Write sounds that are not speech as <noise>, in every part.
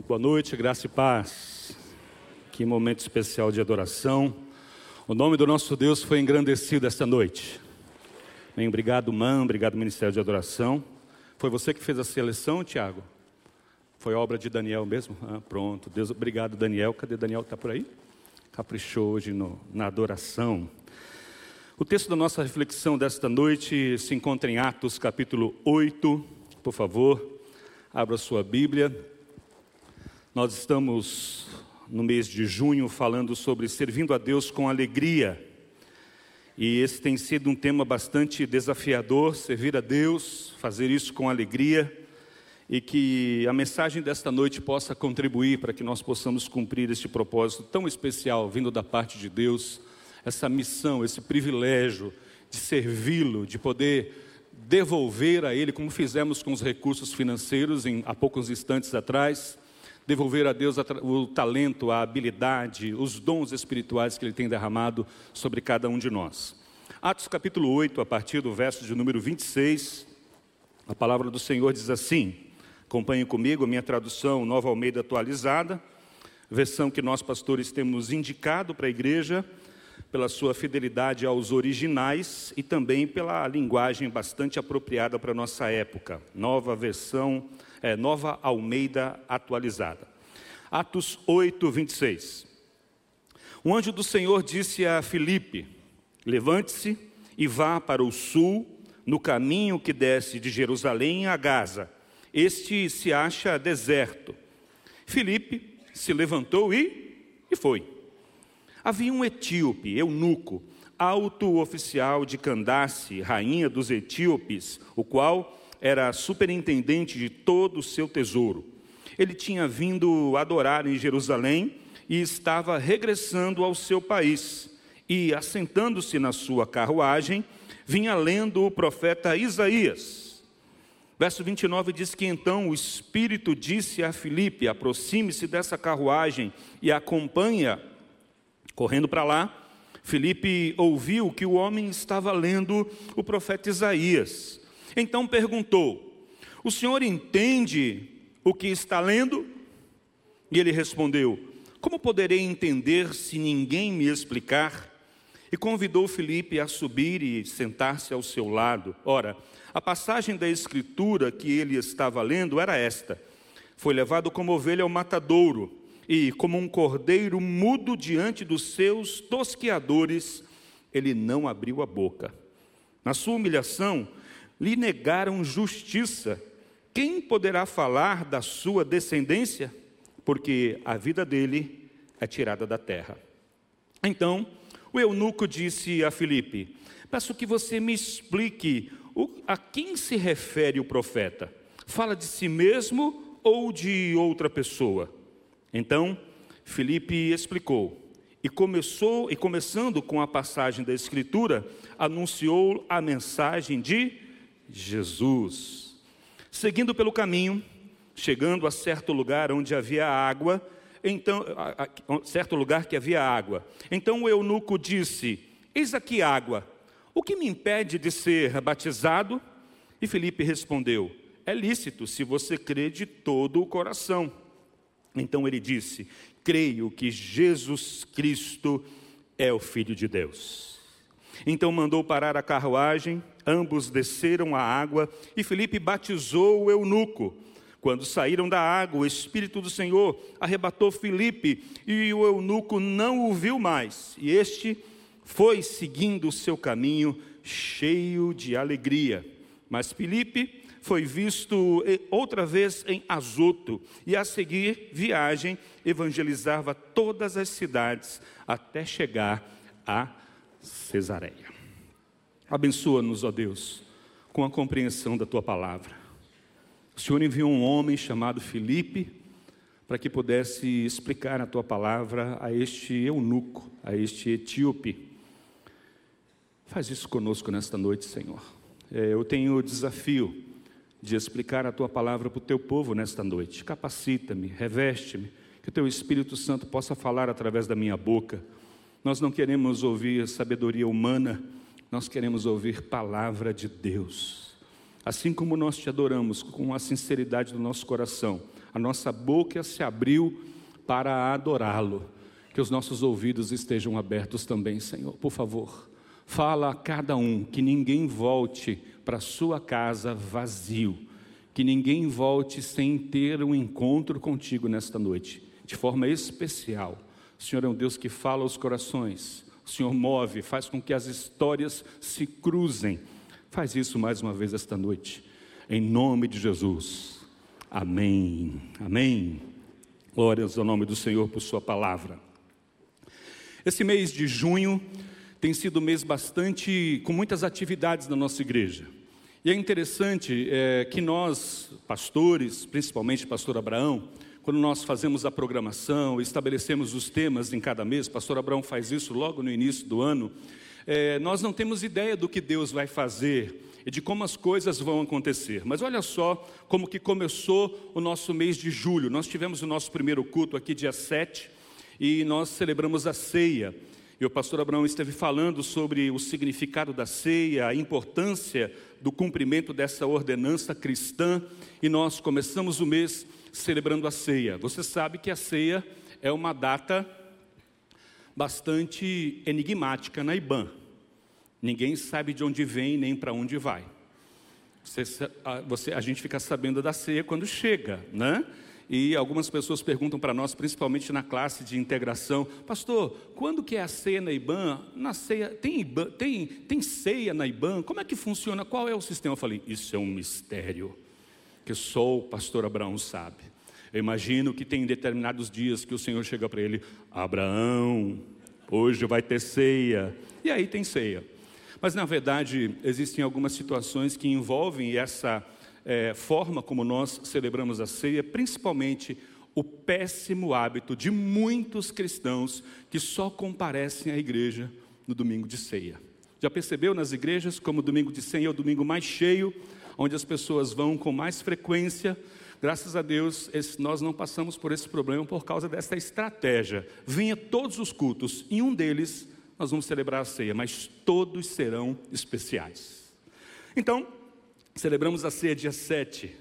Muito boa noite, graça e paz. Que momento especial de adoração. O nome do nosso Deus foi engrandecido esta noite. Bem, obrigado, Man, obrigado, Ministério de Adoração. Foi você que fez a seleção, Tiago? Foi obra de Daniel mesmo? Ah, pronto. Deus, obrigado, Daniel. Cadê Daniel? Está por aí? Caprichou hoje no, na adoração. O texto da nossa reflexão desta noite se encontra em Atos, capítulo 8. Por favor, abra sua Bíblia. Nós estamos no mês de junho falando sobre servindo a Deus com alegria. E esse tem sido um tema bastante desafiador, servir a Deus, fazer isso com alegria, e que a mensagem desta noite possa contribuir para que nós possamos cumprir este propósito tão especial vindo da parte de Deus, essa missão, esse privilégio de servi-lo, de poder devolver a Ele, como fizemos com os recursos financeiros em, há poucos instantes atrás, devolver a Deus o talento, a habilidade, os dons espirituais que Ele tem derramado sobre cada um de nós. Atos capítulo 8, a partir do verso de número 26, a palavra do Senhor diz assim: acompanhe comigo a minha tradução, Nova Almeida atualizada, versão que nós pastores temos indicado para a igreja, pela sua fidelidade aos originais e também pela linguagem bastante apropriada para a nossa época. Nova versão é, Nova Almeida atualizada. Atos 8, 26. O anjo do Senhor disse a Filipe: Levante-se e vá para o sul, no caminho que desce de Jerusalém a Gaza. Este se acha deserto. Filipe se levantou e, e foi. Havia um etíope, eunuco, alto oficial de Candace, rainha dos etíopes, o qual era superintendente de todo o seu tesouro. Ele tinha vindo adorar em Jerusalém e estava regressando ao seu país. E, assentando-se na sua carruagem, vinha lendo o profeta Isaías. Verso 29 diz que então o Espírito disse a Filipe: aproxime-se dessa carruagem e acompanha. Correndo para lá, Filipe ouviu que o homem estava lendo o profeta Isaías. Então perguntou: O senhor entende o que está lendo? E ele respondeu: Como poderei entender se ninguém me explicar? E convidou Felipe a subir e sentar-se ao seu lado. Ora, a passagem da escritura que ele estava lendo era esta: Foi levado como ovelha ao matadouro, e como um cordeiro mudo diante dos seus tosqueadores, ele não abriu a boca. Na sua humilhação, lhe negaram justiça. Quem poderá falar da sua descendência? Porque a vida dele é tirada da terra. Então, o eunuco disse a Filipe: Peço que você me explique a quem se refere o profeta. Fala de si mesmo ou de outra pessoa? Então, Filipe explicou. E começou, e começando com a passagem da escritura, anunciou a mensagem de Jesus. Seguindo pelo caminho, chegando a certo lugar onde havia água, então, a, a, certo lugar que havia água. Então o eunuco disse: Eis aqui água, o que me impede de ser batizado? E Felipe respondeu: É lícito se você crê de todo o coração. Então ele disse: Creio que Jesus Cristo é o Filho de Deus. Então mandou parar a carruagem, ambos desceram à água e Felipe batizou o eunuco. Quando saíram da água, o Espírito do Senhor arrebatou Felipe e o eunuco não o viu mais. E este foi seguindo o seu caminho, cheio de alegria. Mas Felipe foi visto eh, outra vez em Azoto e a seguir viagem evangelizava todas as cidades até chegar a Cesareia. Abençoa-nos, ó Deus, com a compreensão da tua palavra. O Senhor enviou um homem chamado Filipe para que pudesse explicar a tua palavra a este eunuco, a este etíope. Faz isso conosco nesta noite, Senhor. É, eu tenho o desafio de explicar a tua palavra para o teu povo nesta noite. Capacita-me, reveste-me, que o teu Espírito Santo possa falar através da minha boca nós não queremos ouvir sabedoria humana, nós queremos ouvir palavra de Deus. Assim como nós te adoramos com a sinceridade do nosso coração, a nossa boca se abriu para adorá-lo. Que os nossos ouvidos estejam abertos também, Senhor. Por favor, fala a cada um que ninguém volte para sua casa vazio, que ninguém volte sem ter um encontro contigo nesta noite, de forma especial. O Senhor é um Deus que fala aos corações, o Senhor move, faz com que as histórias se cruzem. Faz isso mais uma vez esta noite, em nome de Jesus. Amém. Amém. Glórias ao nome do Senhor por Sua palavra. Esse mês de junho tem sido um mês bastante com muitas atividades na nossa igreja. E é interessante é, que nós, pastores, principalmente pastor Abraão, quando nós fazemos a programação, estabelecemos os temas em cada mês, pastor Abraão faz isso logo no início do ano, é, nós não temos ideia do que Deus vai fazer e de como as coisas vão acontecer. Mas olha só como que começou o nosso mês de julho. Nós tivemos o nosso primeiro culto aqui dia 7 e nós celebramos a ceia. E o pastor Abraão esteve falando sobre o significado da ceia, a importância do cumprimento dessa ordenança cristã, e nós começamos o mês celebrando a ceia. Você sabe que a ceia é uma data bastante enigmática na IBAN. Ninguém sabe de onde vem nem para onde vai. Você, a, você, a gente fica sabendo da ceia quando chega, né? E algumas pessoas perguntam para nós, principalmente na classe de integração, pastor, quando que é a ceia na IBAN? Na ceia, tem, IBAN, tem, tem ceia na IBAN? Como é que funciona? Qual é o sistema? Eu falei, isso é um mistério, que só o pastor Abraão sabe. Eu imagino que tem determinados dias que o Senhor chega para ele, Abraão, hoje vai ter ceia. E aí tem ceia. Mas, na verdade, existem algumas situações que envolvem essa é, forma como nós celebramos a ceia, principalmente o péssimo hábito de muitos cristãos que só comparecem à igreja no domingo de ceia. Já percebeu nas igrejas como o domingo de ceia é o domingo mais cheio, onde as pessoas vão com mais frequência? Graças a Deus, nós não passamos por esse problema por causa dessa estratégia. Vinha todos os cultos, em um deles nós vamos celebrar a ceia, mas todos serão especiais. Então, celebramos a ceia dia 7.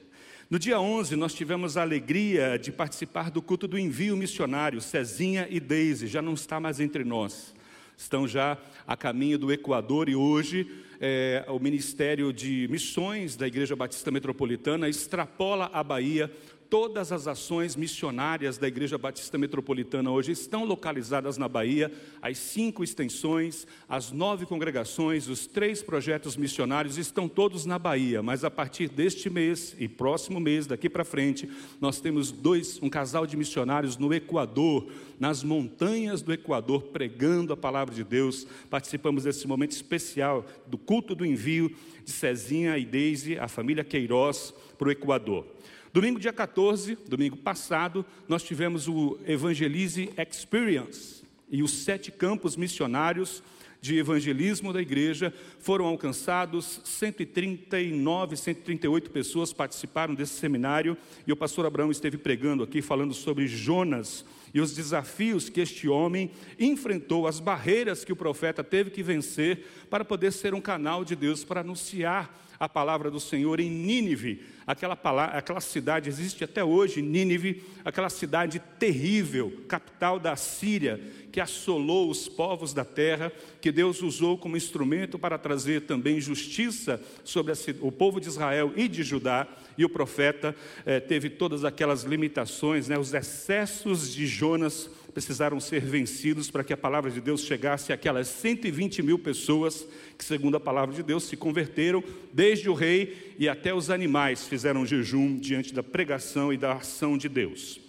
No dia 11, nós tivemos a alegria de participar do culto do envio missionário. Cezinha e Deise já não está mais entre nós. Estão já a caminho do Equador e hoje é, o Ministério de Missões da Igreja Batista Metropolitana extrapola a Bahia Todas as ações missionárias da Igreja Batista Metropolitana hoje estão localizadas na Bahia, as cinco extensões, as nove congregações, os três projetos missionários estão todos na Bahia, mas a partir deste mês e próximo mês, daqui para frente, nós temos dois, um casal de missionários no Equador, nas montanhas do Equador, pregando a palavra de Deus. Participamos desse momento especial do culto do envio de Cezinha e Deise, a família Queiroz, para o Equador. Domingo, dia 14, domingo passado, nós tivemos o Evangelize Experience e os sete campos missionários de evangelismo da igreja foram alcançados, 139, 138 pessoas participaram desse seminário e o pastor Abraão esteve pregando aqui falando sobre Jonas e os desafios que este homem enfrentou, as barreiras que o profeta teve que vencer para poder ser um canal de Deus para anunciar a palavra do Senhor em Nínive. Aquela, palavra, aquela cidade existe até hoje, Nínive, aquela cidade terrível, capital da Síria, que assolou os povos da terra, que Deus usou como instrumento para trazer também justiça sobre o povo de Israel e de Judá. E o profeta eh, teve todas aquelas limitações, né, os excessos de Jonas precisaram ser vencidos para que a palavra de Deus chegasse àquelas 120 mil pessoas que, segundo a palavra de Deus, se converteram, desde o rei e até os animais fizeram jejum diante da pregação e da ação de Deus.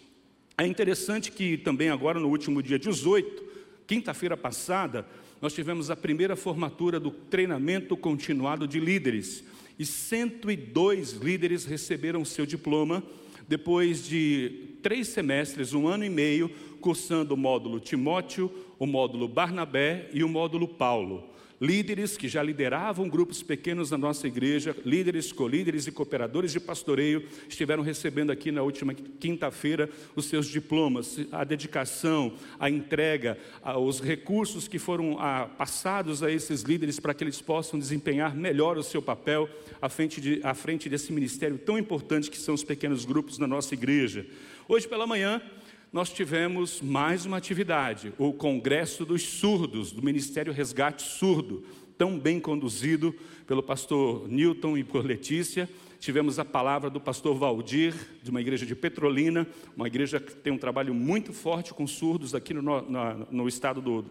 É interessante que também agora, no último dia 18, quinta-feira passada, nós tivemos a primeira formatura do treinamento continuado de líderes e 102 líderes receberam seu diploma depois de três semestres, um ano e meio, cursando o módulo Timóteo, o módulo Barnabé e o módulo Paulo. Líderes que já lideravam grupos pequenos na nossa igreja, líderes, colíderes e cooperadores de pastoreio, estiveram recebendo aqui na última quinta-feira os seus diplomas, a dedicação, a entrega, os recursos que foram passados a esses líderes para que eles possam desempenhar melhor o seu papel à frente, de, à frente desse ministério tão importante que são os pequenos grupos na nossa igreja. Hoje pela manhã, nós tivemos mais uma atividade, o Congresso dos Surdos, do Ministério Resgate Surdo, tão bem conduzido pelo pastor Newton e por Letícia. Tivemos a palavra do pastor Valdir, de uma igreja de Petrolina, uma igreja que tem um trabalho muito forte com surdos aqui no, no, no estado do,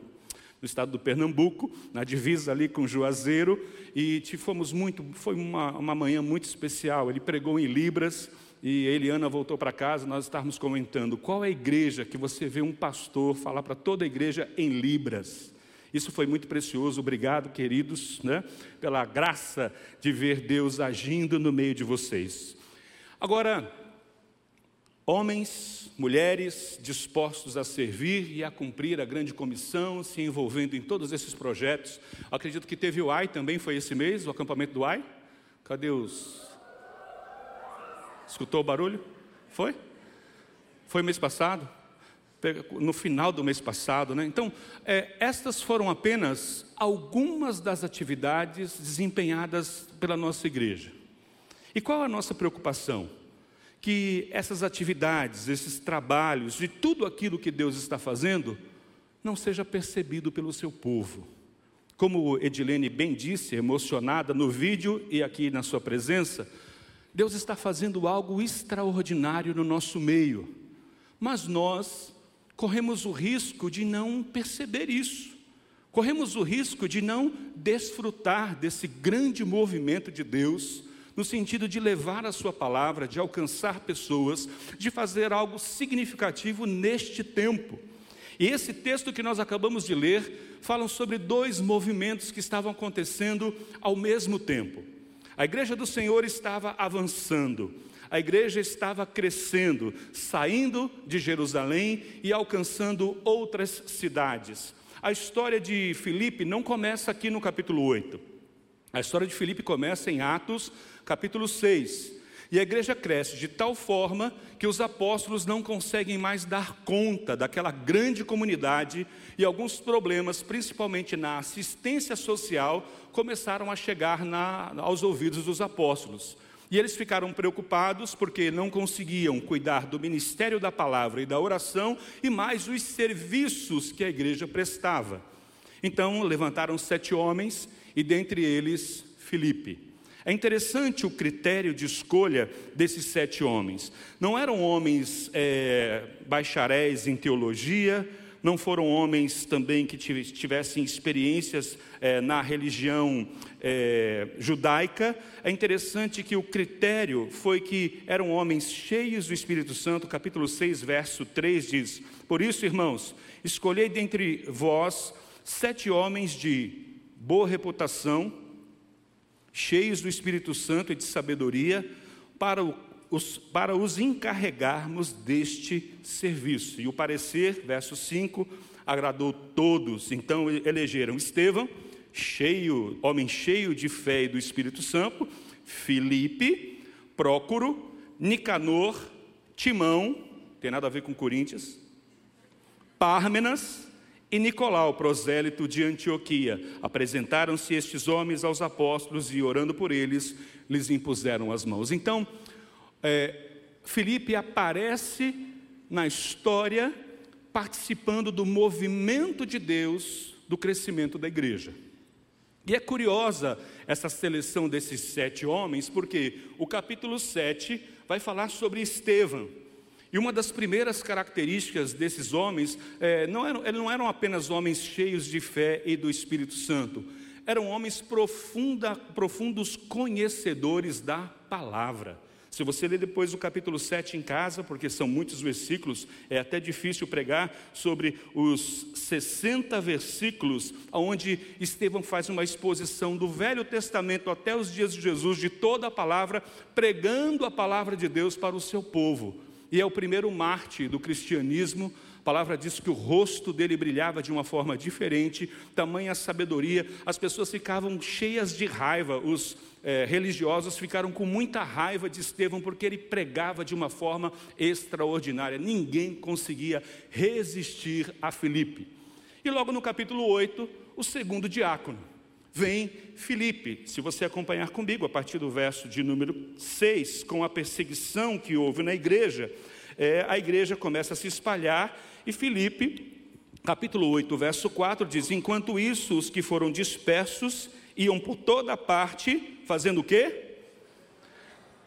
no estado do Pernambuco, na divisa ali com Juazeiro, e fomos muito, foi uma, uma manhã muito especial. Ele pregou em Libras, e Eliana voltou para casa, nós estávamos comentando qual é a igreja que você vê um pastor falar para toda a igreja em Libras. Isso foi muito precioso, obrigado, queridos, né, pela graça de ver Deus agindo no meio de vocês. Agora, homens, mulheres dispostos a servir e a cumprir a grande comissão, se envolvendo em todos esses projetos. Acredito que teve o AI também, foi esse mês, o acampamento do AI. Cadê os Escutou o barulho? Foi? Foi mês passado? No final do mês passado, né? Então, é, estas foram apenas algumas das atividades desempenhadas pela nossa igreja. E qual a nossa preocupação? Que essas atividades, esses trabalhos, de tudo aquilo que Deus está fazendo, não seja percebido pelo seu povo. Como Edilene bem disse, emocionada no vídeo e aqui na sua presença, Deus está fazendo algo extraordinário no nosso meio, mas nós corremos o risco de não perceber isso, corremos o risco de não desfrutar desse grande movimento de Deus, no sentido de levar a Sua palavra, de alcançar pessoas, de fazer algo significativo neste tempo. E esse texto que nós acabamos de ler fala sobre dois movimentos que estavam acontecendo ao mesmo tempo. A igreja do Senhor estava avançando, a igreja estava crescendo, saindo de Jerusalém e alcançando outras cidades. A história de Filipe não começa aqui no capítulo 8. A história de Filipe começa em Atos, capítulo 6. E a igreja cresce de tal forma que os apóstolos não conseguem mais dar conta daquela grande comunidade e alguns problemas, principalmente na assistência social, começaram a chegar na, aos ouvidos dos apóstolos. E eles ficaram preocupados porque não conseguiam cuidar do ministério da palavra e da oração e mais os serviços que a igreja prestava. Então levantaram sete homens e dentre eles Filipe. É interessante o critério de escolha desses sete homens. Não eram homens é, bacharéis em teologia, não foram homens também que tivessem experiências é, na religião é, judaica. É interessante que o critério foi que eram homens cheios do Espírito Santo, capítulo 6, verso 3 diz: Por isso, irmãos, escolhei dentre vós sete homens de boa reputação, cheios do Espírito Santo e de sabedoria, para, os, para os encarregarmos deste serviço. E o parecer, verso 5, agradou todos. Então elegeram Estevão, cheio, homem cheio de fé e do Espírito Santo, Filipe, Prócoro, Nicanor, Timão, tem nada a ver com Coríntios, Pármenas, e Nicolau, prosélito de Antioquia. Apresentaram-se estes homens aos apóstolos e, orando por eles, lhes impuseram as mãos. Então, é, aparece na história participando do movimento de Deus do crescimento da igreja. E é curiosa essa seleção desses sete homens, porque o capítulo 7 vai falar sobre Estevão. E uma das primeiras características desses homens é, não, eram, não eram apenas homens cheios de fé e do Espírito Santo, eram homens profunda, profundos conhecedores da palavra. Se você ler depois o capítulo 7 em casa, porque são muitos versículos, é até difícil pregar sobre os 60 versículos, onde Estevão faz uma exposição do Velho Testamento até os dias de Jesus, de toda a palavra, pregando a palavra de Deus para o seu povo e é o primeiro Marte do cristianismo A palavra diz que o rosto dele brilhava de uma forma diferente, tamanha sabedoria, as pessoas ficavam cheias de raiva, os é, religiosos ficaram com muita raiva de Estevão porque ele pregava de uma forma extraordinária. Ninguém conseguia resistir a Filipe. E logo no capítulo 8, o segundo diácono. Vem Filipe, se você acompanhar comigo, a partir do verso de número 6, com a perseguição que houve na igreja, é, a igreja começa a se espalhar e Filipe, capítulo 8, verso 4, diz: Enquanto isso, os que foram dispersos iam por toda parte, fazendo o quê?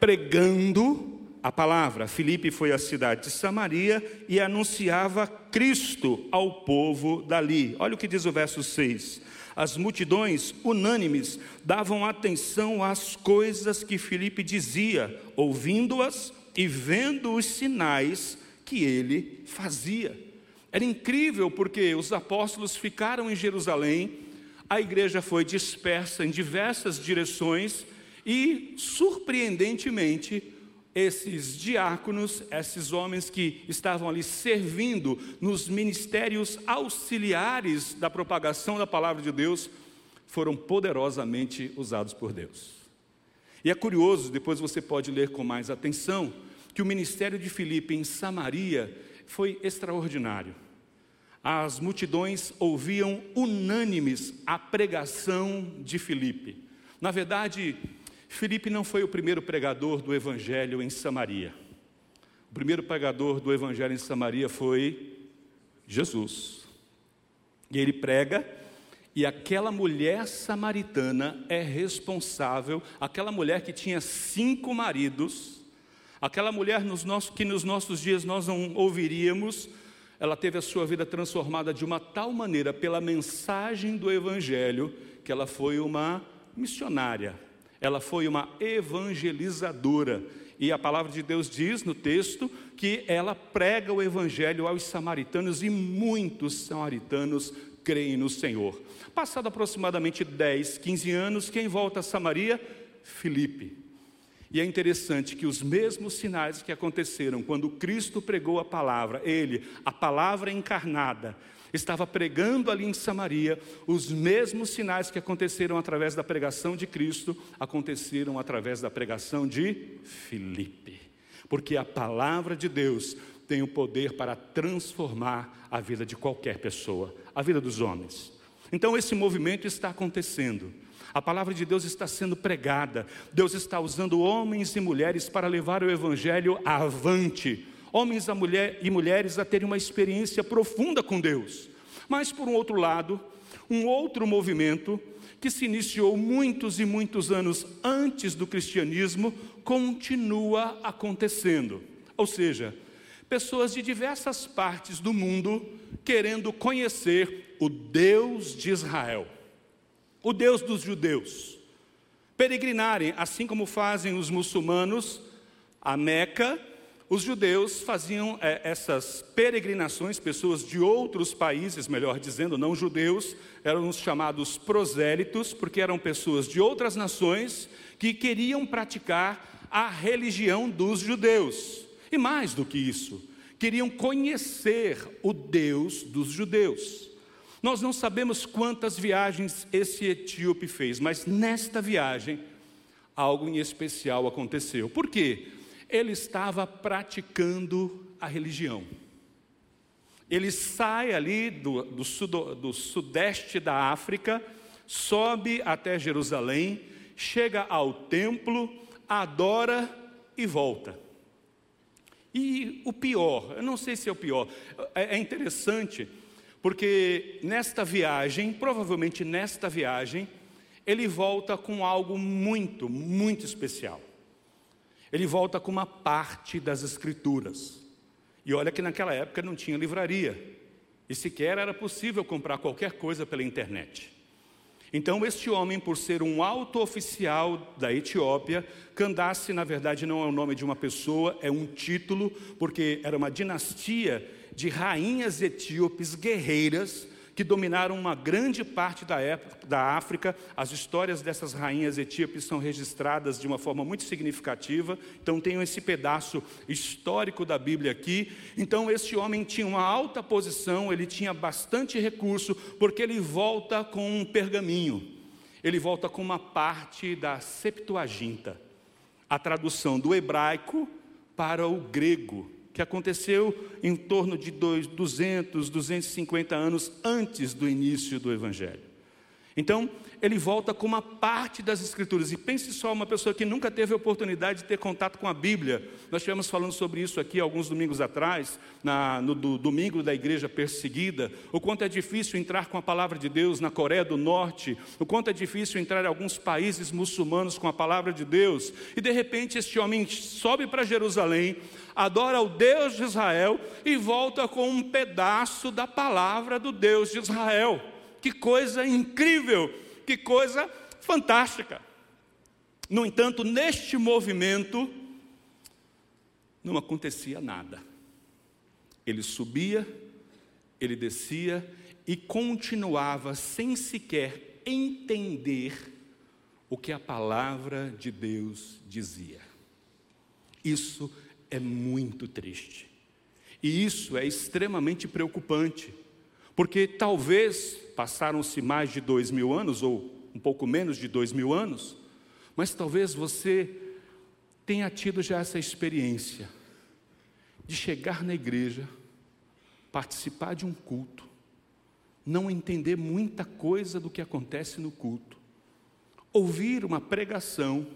Pregando a palavra. Filipe foi à cidade de Samaria e anunciava Cristo ao povo dali. Olha o que diz o verso 6. As multidões, unânimes, davam atenção às coisas que Filipe dizia, ouvindo-as e vendo os sinais que ele fazia. Era incrível porque os apóstolos ficaram em Jerusalém, a igreja foi dispersa em diversas direções e, surpreendentemente, esses diáconos, esses homens que estavam ali servindo nos ministérios auxiliares da propagação da palavra de Deus, foram poderosamente usados por Deus. E é curioso, depois você pode ler com mais atenção, que o ministério de Filipe em Samaria foi extraordinário as multidões ouviam unânimes a pregação de Filipe. Na verdade, Filipe não foi o primeiro pregador do evangelho em Samaria. O primeiro pregador do evangelho em Samaria foi Jesus. E ele prega, e aquela mulher samaritana é responsável, aquela mulher que tinha cinco maridos, aquela mulher nos nossos, que nos nossos dias nós não ouviríamos, ela teve a sua vida transformada de uma tal maneira pela mensagem do Evangelho, que ela foi uma missionária, ela foi uma evangelizadora. E a palavra de Deus diz no texto que ela prega o Evangelho aos samaritanos e muitos samaritanos creem no Senhor. Passado aproximadamente 10, 15 anos, quem volta a Samaria? Filipe. E é interessante que os mesmos sinais que aconteceram quando Cristo pregou a palavra, ele, a palavra encarnada, estava pregando ali em Samaria, os mesmos sinais que aconteceram através da pregação de Cristo aconteceram através da pregação de Filipe. Porque a palavra de Deus tem o poder para transformar a vida de qualquer pessoa, a vida dos homens. Então esse movimento está acontecendo. A palavra de Deus está sendo pregada. Deus está usando homens e mulheres para levar o evangelho avante. Homens e mulheres a terem uma experiência profunda com Deus. Mas por um outro lado, um outro movimento que se iniciou muitos e muitos anos antes do cristianismo continua acontecendo. Ou seja, pessoas de diversas partes do mundo querendo conhecer o Deus de Israel o Deus dos judeus, peregrinarem, assim como fazem os muçulmanos a Meca, os judeus faziam é, essas peregrinações, pessoas de outros países, melhor dizendo, não judeus, eram os chamados prosélitos, porque eram pessoas de outras nações que queriam praticar a religião dos judeus. E mais do que isso, queriam conhecer o Deus dos judeus. Nós não sabemos quantas viagens esse etíope fez, mas nesta viagem algo em especial aconteceu. Por quê? Ele estava praticando a religião. Ele sai ali do, do, sudo, do sudeste da África, sobe até Jerusalém, chega ao templo, adora e volta. E o pior, eu não sei se é o pior, é, é interessante porque nesta viagem, provavelmente nesta viagem, ele volta com algo muito, muito especial. Ele volta com uma parte das Escrituras. E olha que naquela época não tinha livraria, e sequer era possível comprar qualquer coisa pela internet. Então, este homem, por ser um alto oficial da Etiópia, Candace, na verdade, não é o nome de uma pessoa, é um título, porque era uma dinastia de rainhas etíopes guerreiras que dominaram uma grande parte da, época, da África. As histórias dessas rainhas etíopes são registradas de uma forma muito significativa. Então, tenho esse pedaço histórico da Bíblia aqui. Então, esse homem tinha uma alta posição, ele tinha bastante recurso, porque ele volta com um pergaminho. Ele volta com uma parte da Septuaginta, a tradução do hebraico para o grego que aconteceu em torno de 200, 250 anos antes do início do Evangelho. Então, ele volta com uma parte das Escrituras. E pense só, uma pessoa que nunca teve a oportunidade de ter contato com a Bíblia. Nós estivemos falando sobre isso aqui alguns domingos atrás, na, no do, domingo da igreja perseguida. O quanto é difícil entrar com a palavra de Deus na Coreia do Norte. O quanto é difícil entrar em alguns países muçulmanos com a palavra de Deus. E de repente este homem sobe para Jerusalém, adora o Deus de Israel e volta com um pedaço da palavra do Deus de Israel. Que coisa incrível, que coisa fantástica. No entanto, neste movimento, não acontecia nada. Ele subia, ele descia e continuava sem sequer entender o que a palavra de Deus dizia. Isso é muito triste. E isso é extremamente preocupante, porque talvez passaram-se mais de dois mil anos, ou um pouco menos de dois mil anos, mas talvez você tenha tido já essa experiência de chegar na igreja, participar de um culto, não entender muita coisa do que acontece no culto, ouvir uma pregação,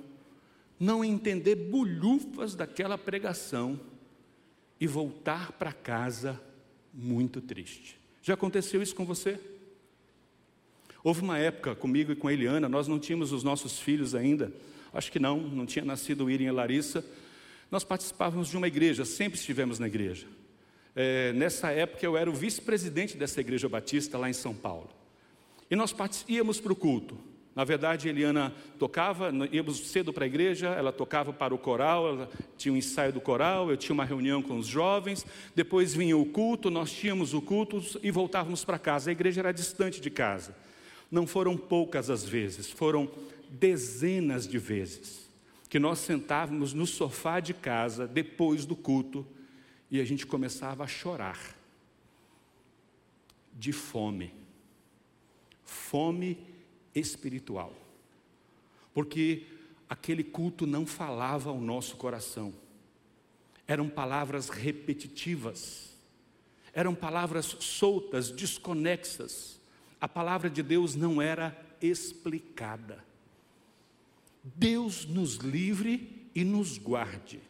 não entender bulhufas daquela pregação e voltar para casa muito triste. Já aconteceu isso com você? Houve uma época comigo e com a Eliana, nós não tínhamos os nossos filhos ainda, acho que não, não tinha nascido o Irem e a Larissa. Nós participávamos de uma igreja, sempre estivemos na igreja. É, nessa época eu era o vice-presidente dessa igreja batista lá em São Paulo. E nós íamos para o culto. Na verdade, Eliana tocava, íamos cedo para a igreja, ela tocava para o coral, ela tinha um ensaio do coral, eu tinha uma reunião com os jovens, depois vinha o culto, nós tínhamos o culto e voltávamos para casa. A igreja era distante de casa. Não foram poucas as vezes, foram dezenas de vezes que nós sentávamos no sofá de casa depois do culto e a gente começava a chorar de fome. Fome espiritual. Porque aquele culto não falava ao nosso coração. Eram palavras repetitivas. Eram palavras soltas, desconexas. A palavra de Deus não era explicada. Deus nos livre e nos guarde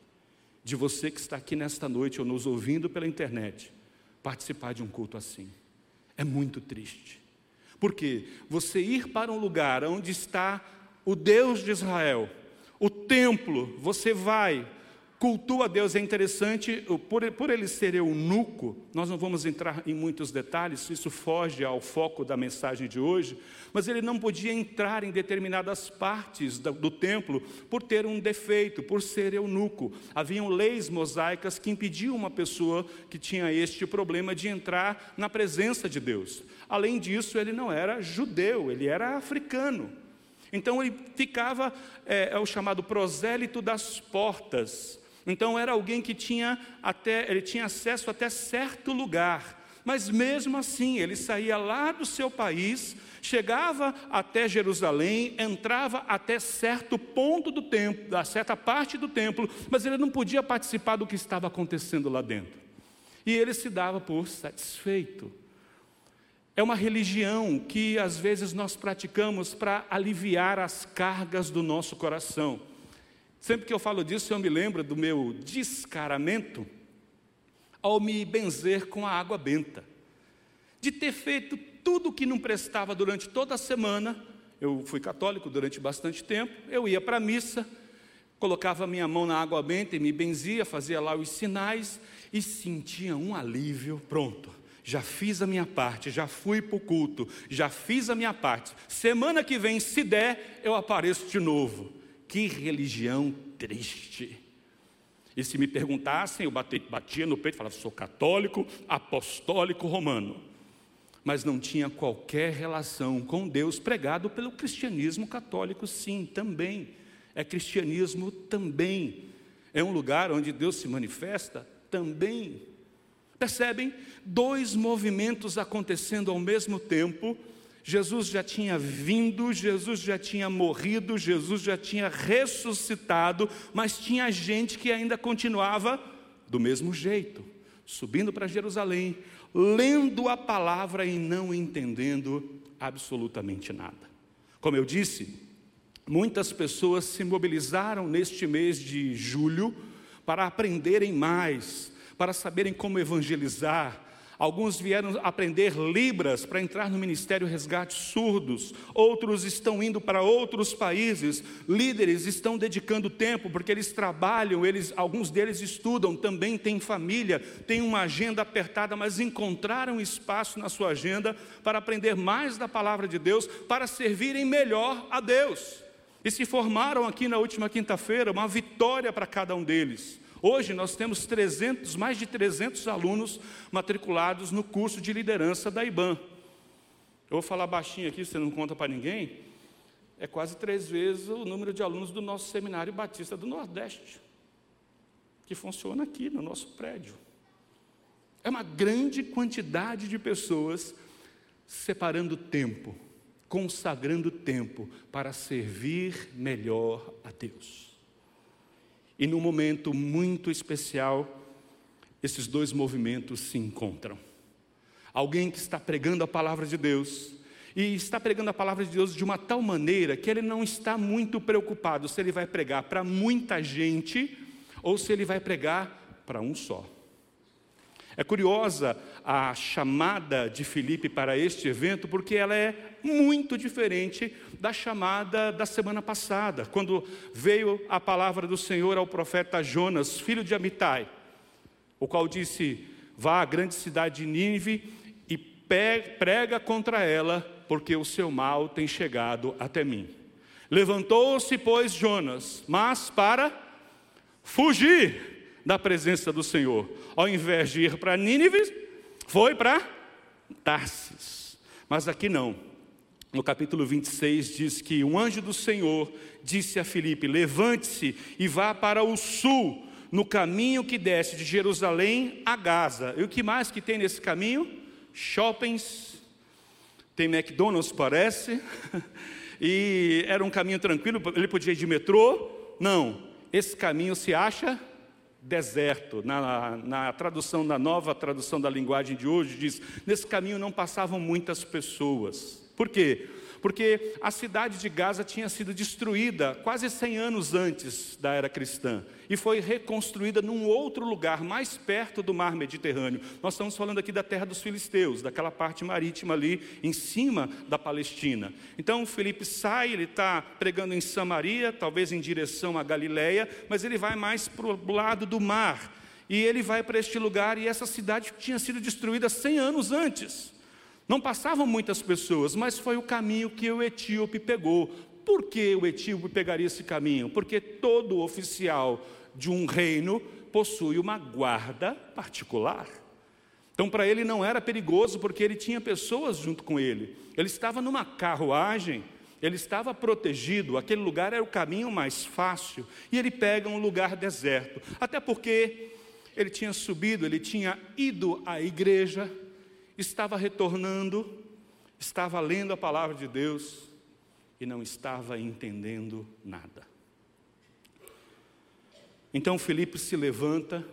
de você que está aqui nesta noite ou nos ouvindo pela internet participar de um culto assim. É muito triste. Porque você ir para um lugar onde está o Deus de Israel, o templo, você vai, cultua a Deus, é interessante, por, por ele ser eunuco, nós não vamos entrar em muitos detalhes, isso foge ao foco da mensagem de hoje, mas ele não podia entrar em determinadas partes do, do templo por ter um defeito, por ser eunuco. Haviam leis mosaicas que impediam uma pessoa que tinha este problema de entrar na presença de Deus. Além disso, ele não era judeu, ele era africano. Então ele ficava, é, é o chamado prosélito das portas. Então era alguém que tinha até, ele tinha acesso até certo lugar. Mas mesmo assim, ele saía lá do seu país, chegava até Jerusalém, entrava até certo ponto do templo, a certa parte do templo, mas ele não podia participar do que estava acontecendo lá dentro. E ele se dava por satisfeito. É uma religião que às vezes nós praticamos para aliviar as cargas do nosso coração. Sempre que eu falo disso, eu me lembro do meu descaramento ao me benzer com a água benta. De ter feito tudo o que não prestava durante toda a semana, eu fui católico durante bastante tempo, eu ia para a missa, colocava minha mão na água benta e me benzia, fazia lá os sinais e sentia um alívio, pronto já fiz a minha parte, já fui para o culto, já fiz a minha parte. Semana que vem, se der, eu apareço de novo. Que religião triste. E se me perguntassem, eu batia no peito e falava: sou católico, apostólico romano. mas não tinha qualquer relação com Deus pregado pelo cristianismo católico, sim, também. É cristianismo também. É um lugar onde Deus se manifesta também. Percebem? Dois movimentos acontecendo ao mesmo tempo. Jesus já tinha vindo, Jesus já tinha morrido, Jesus já tinha ressuscitado, mas tinha gente que ainda continuava do mesmo jeito, subindo para Jerusalém, lendo a palavra e não entendendo absolutamente nada. Como eu disse, muitas pessoas se mobilizaram neste mês de julho para aprenderem mais, para saberem como evangelizar, Alguns vieram aprender Libras para entrar no Ministério Resgate Surdos, outros estão indo para outros países, líderes estão dedicando tempo porque eles trabalham, eles, alguns deles estudam, também têm família, têm uma agenda apertada, mas encontraram espaço na sua agenda para aprender mais da palavra de Deus, para servirem melhor a Deus. E se formaram aqui na última quinta-feira, uma vitória para cada um deles. Hoje nós temos 300, mais de 300 alunos matriculados no curso de liderança da IBAN. Eu vou falar baixinho aqui, você não conta para ninguém. É quase três vezes o número de alunos do nosso seminário Batista do Nordeste, que funciona aqui no nosso prédio. É uma grande quantidade de pessoas separando tempo, consagrando tempo para servir melhor a Deus. E num momento muito especial, esses dois movimentos se encontram. Alguém que está pregando a palavra de Deus, e está pregando a palavra de Deus de uma tal maneira que ele não está muito preocupado se ele vai pregar para muita gente ou se ele vai pregar para um só. É curiosa a chamada de Filipe para este evento, porque ela é muito diferente da chamada da semana passada, quando veio a palavra do Senhor ao profeta Jonas, filho de Amitai, o qual disse: Vá à grande cidade de Nínive e prega contra ela, porque o seu mal tem chegado até mim. Levantou-se, pois, Jonas, mas para fugir da presença do Senhor. Ao invés de ir para Nínive, foi para Tarsis. Mas aqui não. No capítulo 26 diz que um anjo do Senhor disse a Filipe: Levante-se e vá para o sul, no caminho que desce de Jerusalém a Gaza. E o que mais que tem nesse caminho? Shoppings, tem McDonald's, parece. <laughs> e era um caminho tranquilo, ele podia ir de metrô. Não, esse caminho se acha deserto. Na, na tradução, da nova tradução da linguagem de hoje, diz: nesse caminho não passavam muitas pessoas. Por quê? Porque a cidade de Gaza tinha sido destruída quase 100 anos antes da era cristã e foi reconstruída num outro lugar, mais perto do mar Mediterrâneo. Nós estamos falando aqui da terra dos filisteus, daquela parte marítima ali em cima da Palestina. Então Felipe sai, ele está pregando em Samaria, talvez em direção a Galiléia, mas ele vai mais para o lado do mar. E ele vai para este lugar e essa cidade tinha sido destruída 100 anos antes. Não passavam muitas pessoas, mas foi o caminho que o etíope pegou. Por que o etíope pegaria esse caminho? Porque todo oficial de um reino possui uma guarda particular. Então, para ele não era perigoso, porque ele tinha pessoas junto com ele. Ele estava numa carruagem, ele estava protegido, aquele lugar era o caminho mais fácil, e ele pega um lugar deserto. Até porque ele tinha subido, ele tinha ido à igreja, estava retornando, estava lendo a palavra de Deus e não estava entendendo nada. Então Felipe se levanta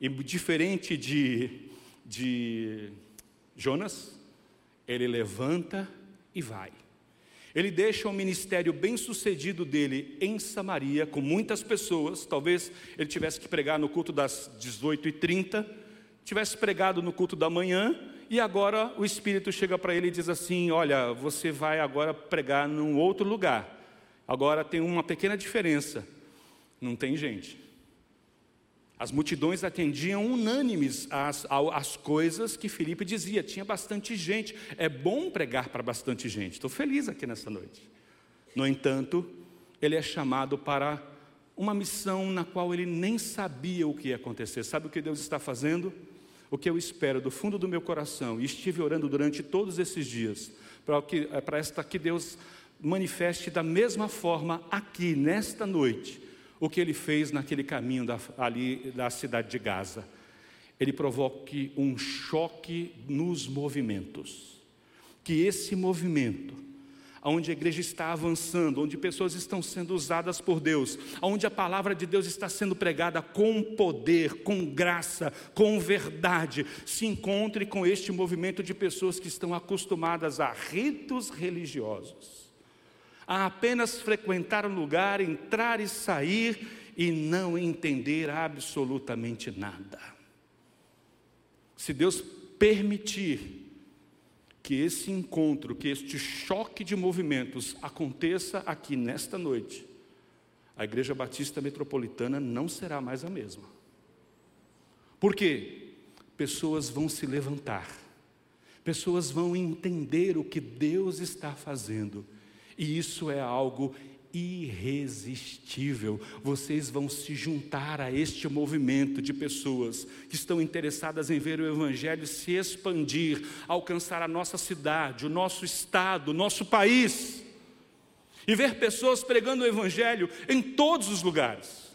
e, diferente de, de Jonas, ele levanta e vai. Ele deixa o ministério bem sucedido dele em Samaria, com muitas pessoas. Talvez ele tivesse que pregar no culto das 18h30, tivesse pregado no culto da manhã e agora o Espírito chega para ele e diz assim: Olha, você vai agora pregar num outro lugar. Agora tem uma pequena diferença: não tem gente. As multidões atendiam unânimes às, às coisas que Felipe dizia. Tinha bastante gente. É bom pregar para bastante gente. Estou feliz aqui nessa noite. No entanto, ele é chamado para uma missão na qual ele nem sabia o que ia acontecer. Sabe o que Deus está fazendo? O que eu espero do fundo do meu coração, e estive orando durante todos esses dias, para que, é, para esta que Deus manifeste da mesma forma aqui, nesta noite, o que ele fez naquele caminho da, ali da cidade de Gaza. Ele provoque um choque nos movimentos. Que esse movimento onde a igreja está avançando, onde pessoas estão sendo usadas por Deus, onde a palavra de Deus está sendo pregada com poder, com graça, com verdade, se encontre com este movimento de pessoas que estão acostumadas a ritos religiosos, a apenas frequentar um lugar, entrar e sair e não entender absolutamente nada. Se Deus permitir, que esse encontro, que este choque de movimentos aconteça aqui nesta noite, a Igreja Batista Metropolitana não será mais a mesma. Por quê? Pessoas vão se levantar, pessoas vão entender o que Deus está fazendo, e isso é algo irresistível. Vocês vão se juntar a este movimento de pessoas que estão interessadas em ver o Evangelho se expandir, alcançar a nossa cidade, o nosso estado, o nosso país, e ver pessoas pregando o Evangelho em todos os lugares.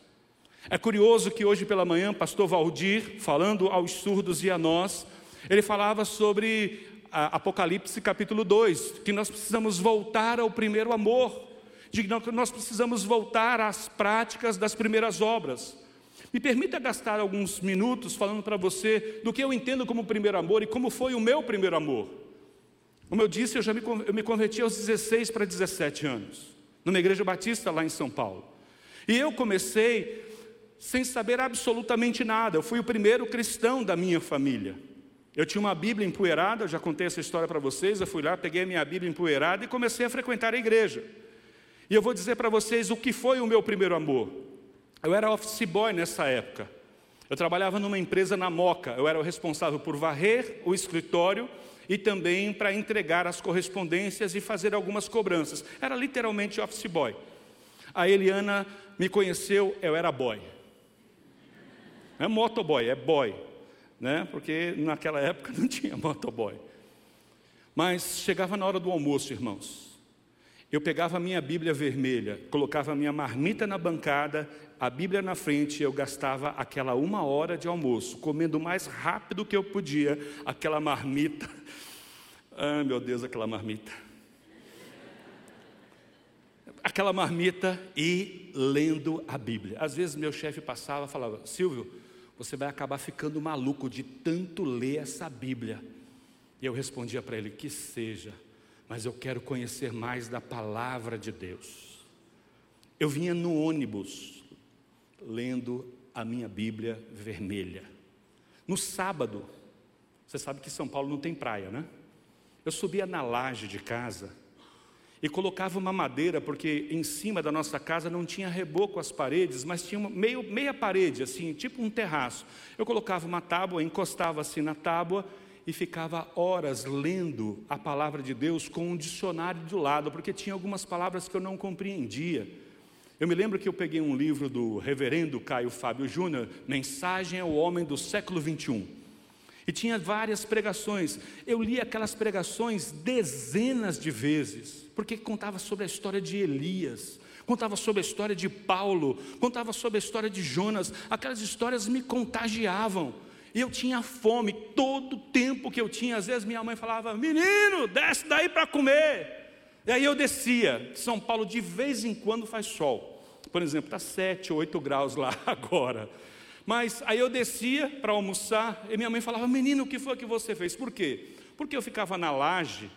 É curioso que hoje pela manhã, pastor Valdir, falando aos surdos e a nós, ele falava sobre Apocalipse capítulo 2, que nós precisamos voltar ao primeiro amor de que nós precisamos voltar às práticas das primeiras obras. Me permita gastar alguns minutos falando para você do que eu entendo como primeiro amor e como foi o meu primeiro amor. Como eu disse, eu já me, converti aos 16 para 17 anos, numa igreja batista lá em São Paulo. E eu comecei sem saber absolutamente nada. Eu fui o primeiro cristão da minha família. Eu tinha uma Bíblia empoeirada, eu já contei essa história para vocês. Eu fui lá, peguei a minha Bíblia empoeirada e comecei a frequentar a igreja. E eu vou dizer para vocês o que foi o meu primeiro amor. Eu era office boy nessa época. Eu trabalhava numa empresa na Moca. Eu era o responsável por varrer o escritório e também para entregar as correspondências e fazer algumas cobranças. Era literalmente office boy. A Eliana me conheceu, eu era boy. Não é motoboy, é boy, né? Porque naquela época <laughs> não tinha motoboy. Mas chegava na hora do almoço, irmãos. Eu pegava a minha Bíblia vermelha, colocava a minha marmita na bancada, a Bíblia na frente, eu gastava aquela uma hora de almoço, comendo o mais rápido que eu podia aquela marmita. <laughs> Ai meu Deus, aquela marmita. Aquela marmita e lendo a Bíblia. Às vezes meu chefe passava e falava: Silvio, você vai acabar ficando maluco de tanto ler essa Bíblia. E eu respondia para ele: Que seja mas eu quero conhecer mais da palavra de Deus. Eu vinha no ônibus lendo a minha Bíblia vermelha. No sábado, você sabe que São Paulo não tem praia, né? Eu subia na laje de casa e colocava uma madeira, porque em cima da nossa casa não tinha reboco as paredes, mas tinha meio, meia parede, assim, tipo um terraço. Eu colocava uma tábua, encostava assim na tábua e ficava horas lendo a palavra de Deus com um dicionário do lado, porque tinha algumas palavras que eu não compreendia. Eu me lembro que eu peguei um livro do reverendo Caio Fábio Júnior, Mensagem ao Homem do século 21. E tinha várias pregações. Eu li aquelas pregações dezenas de vezes, porque contava sobre a história de Elias, contava sobre a história de Paulo, contava sobre a história de Jonas. Aquelas histórias me contagiavam. E eu tinha fome todo o tempo que eu tinha. Às vezes minha mãe falava: Menino, desce daí para comer. E aí eu descia. São Paulo de vez em quando faz sol. Por exemplo, está 7, 8 graus lá <laughs> agora. Mas aí eu descia para almoçar e minha mãe falava: Menino, o que foi que você fez? Por quê? Porque eu ficava na laje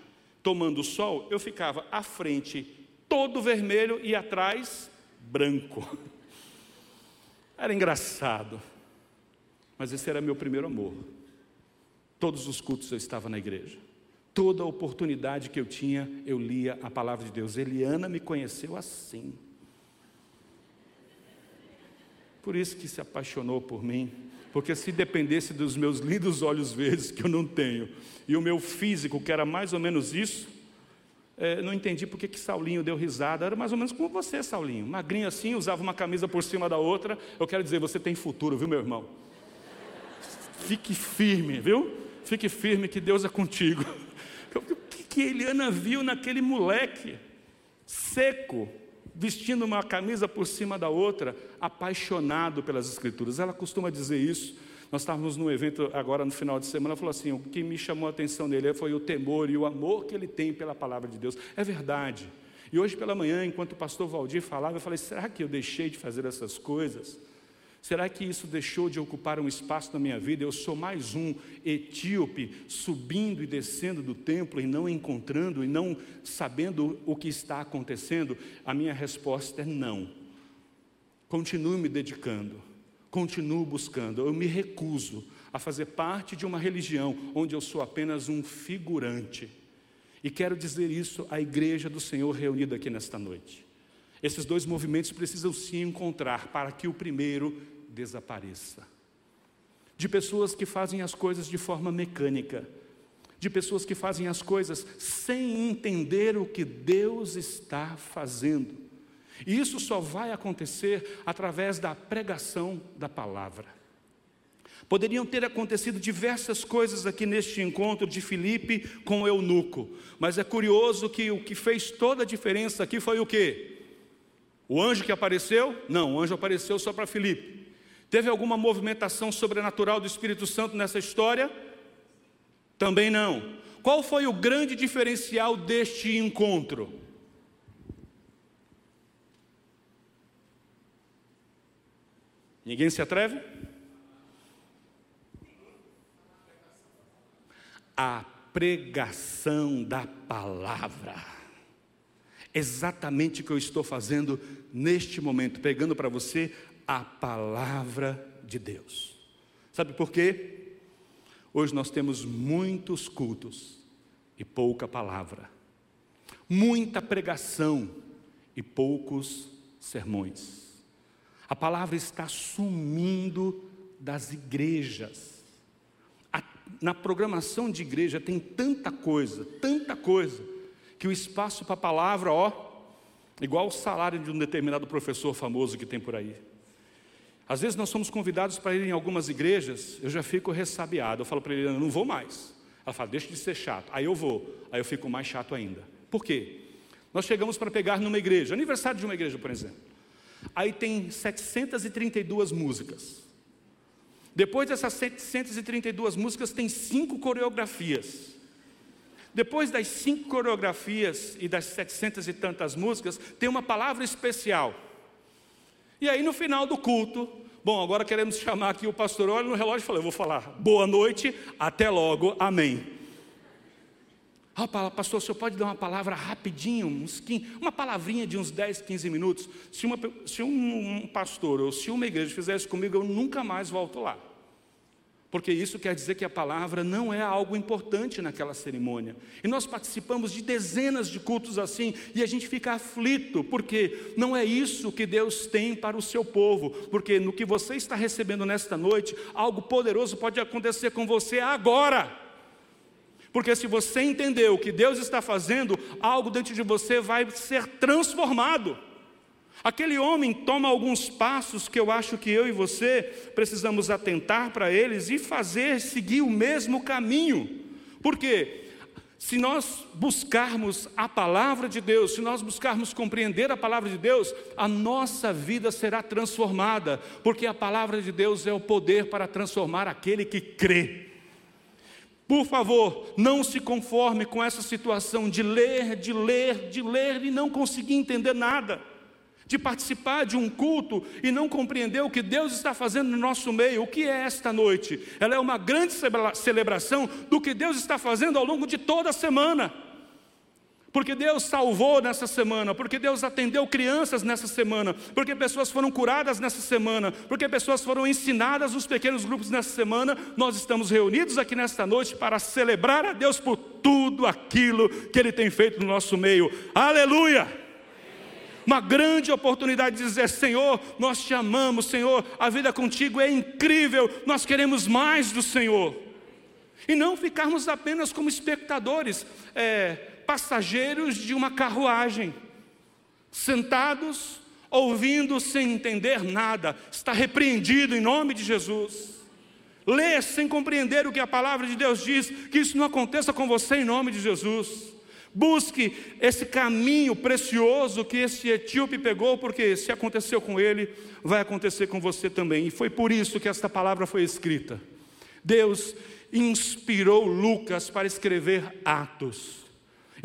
tomando sol, eu ficava à frente todo vermelho e atrás branco. <laughs> Era engraçado. Mas esse era meu primeiro amor. Todos os cultos eu estava na igreja. Toda oportunidade que eu tinha, eu lia a palavra de Deus. Eliana me conheceu assim. Por isso que se apaixonou por mim. Porque se dependesse dos meus lindos olhos verdes, que eu não tenho, e o meu físico, que era mais ou menos isso, é, não entendi porque que Saulinho deu risada. Era mais ou menos como você, Saulinho. Magrinho assim, usava uma camisa por cima da outra. Eu quero dizer, você tem futuro, viu, meu irmão? Fique firme, viu? Fique firme que Deus é contigo. <laughs> O que, que Eliana viu naquele moleque seco, vestindo uma camisa por cima da outra, apaixonado pelas Escrituras? Ela costuma dizer isso. Nós estávamos num evento agora no final de semana, ela falou assim: o que me chamou a atenção nele foi o temor e o amor que ele tem pela palavra de Deus. É verdade. E hoje pela manhã, enquanto o pastor Valdir falava, eu falei: será que eu deixei de fazer essas coisas? Será que isso deixou de ocupar um espaço na minha vida? Eu sou mais um etíope subindo e descendo do templo e não encontrando e não sabendo o que está acontecendo? A minha resposta é não. Continue me dedicando, continuo buscando. Eu me recuso a fazer parte de uma religião onde eu sou apenas um figurante. E quero dizer isso à igreja do Senhor reunida aqui nesta noite. Esses dois movimentos precisam se encontrar para que o primeiro desapareça. De pessoas que fazem as coisas de forma mecânica, de pessoas que fazem as coisas sem entender o que Deus está fazendo. E isso só vai acontecer através da pregação da palavra. Poderiam ter acontecido diversas coisas aqui neste encontro de Filipe com o eunuco, mas é curioso que o que fez toda a diferença aqui foi o quê? O anjo que apareceu? Não, o anjo apareceu só para Filipe. Teve alguma movimentação sobrenatural do Espírito Santo nessa história? Também não. Qual foi o grande diferencial deste encontro? Ninguém se atreve? a pregação da palavra. Exatamente o que eu estou fazendo neste momento, pegando para você a palavra de Deus. Sabe por quê? Hoje nós temos muitos cultos e pouca palavra, muita pregação e poucos sermões. A palavra está sumindo das igrejas na programação de igreja tem tanta coisa, tanta coisa, que o espaço para a palavra, ó, igual o salário de um determinado professor famoso que tem por aí. Às vezes nós somos convidados para ir em algumas igrejas, eu já fico ressabiado. Eu falo para ele, não vou mais. Ela fala, deixa de ser chato. Aí eu vou, aí eu fico mais chato ainda. Por quê? Nós chegamos para pegar numa igreja, aniversário de uma igreja, por exemplo. Aí tem 732 músicas. Depois dessas 732 músicas, tem cinco coreografias. Depois das cinco coreografias e das setecentas e tantas músicas, tem uma palavra especial. E aí, no final do culto, bom, agora queremos chamar aqui o pastor, olha no relógio e fala: Eu vou falar, boa noite, até logo, amém. Ah, pastor, o senhor pode dar uma palavra rapidinho, uns 15, uma palavrinha de uns 10, 15 minutos? Se, uma, se um, um pastor ou se uma igreja fizesse comigo, eu nunca mais volto lá. Porque isso quer dizer que a palavra não é algo importante naquela cerimônia. E nós participamos de dezenas de cultos assim, e a gente fica aflito, porque não é isso que Deus tem para o seu povo. Porque no que você está recebendo nesta noite, algo poderoso pode acontecer com você agora. Porque se você entender o que Deus está fazendo, algo dentro de você vai ser transformado. Aquele homem toma alguns passos que eu acho que eu e você precisamos atentar para eles e fazer seguir o mesmo caminho. Por quê? Se nós buscarmos a palavra de Deus, se nós buscarmos compreender a palavra de Deus, a nossa vida será transformada, porque a palavra de Deus é o poder para transformar aquele que crê. Por favor, não se conforme com essa situação de ler, de ler, de ler e não conseguir entender nada. De participar de um culto e não compreender o que Deus está fazendo no nosso meio. O que é esta noite? Ela é uma grande celebração do que Deus está fazendo ao longo de toda a semana porque Deus salvou nessa semana, porque Deus atendeu crianças nessa semana, porque pessoas foram curadas nessa semana, porque pessoas foram ensinadas nos pequenos grupos nessa semana, nós estamos reunidos aqui nesta noite para celebrar a Deus por tudo aquilo que Ele tem feito no nosso meio. Aleluia! Uma grande oportunidade de dizer: Senhor, nós te amamos, Senhor, a vida contigo é incrível, nós queremos mais do Senhor. E não ficarmos apenas como espectadores. É, passageiros de uma carruagem, sentados, ouvindo sem entender nada, está repreendido em nome de Jesus. Lê sem compreender o que a palavra de Deus diz, que isso não aconteça com você em nome de Jesus. Busque esse caminho precioso que esse etíope pegou, porque se aconteceu com ele, vai acontecer com você também. E foi por isso que esta palavra foi escrita. Deus inspirou Lucas para escrever Atos.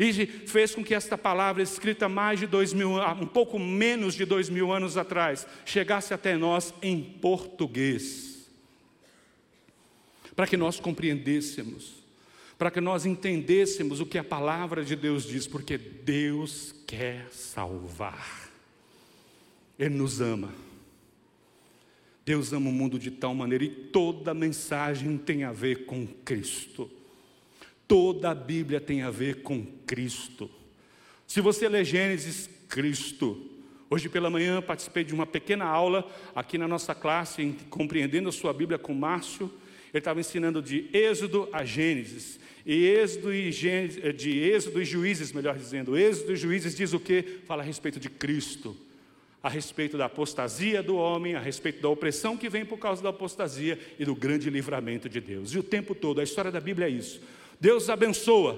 E fez com que esta palavra, escrita mais de dois mil, um pouco menos de dois mil anos atrás, chegasse até nós em português. Para que nós compreendêssemos para que nós entendêssemos o que a palavra de Deus diz, porque Deus quer salvar, Ele nos ama. Deus ama o mundo de tal maneira, e toda mensagem tem a ver com Cristo, toda a Bíblia tem a ver com Cristo. Se você lê Gênesis, Cristo. Hoje pela manhã participei de uma pequena aula aqui na nossa classe, em, compreendendo a sua Bíblia com Márcio. Ele estava ensinando de Êxodo a Gênesis. E Êxodo e Gênesis, eh, de Êxodo e Juízes, melhor dizendo, Êxodo e Juízes diz o que? Fala a respeito de Cristo, a respeito da apostasia do homem, a respeito da opressão que vem por causa da apostasia e do grande livramento de Deus. E o tempo todo, a história da Bíblia é isso. Deus abençoa,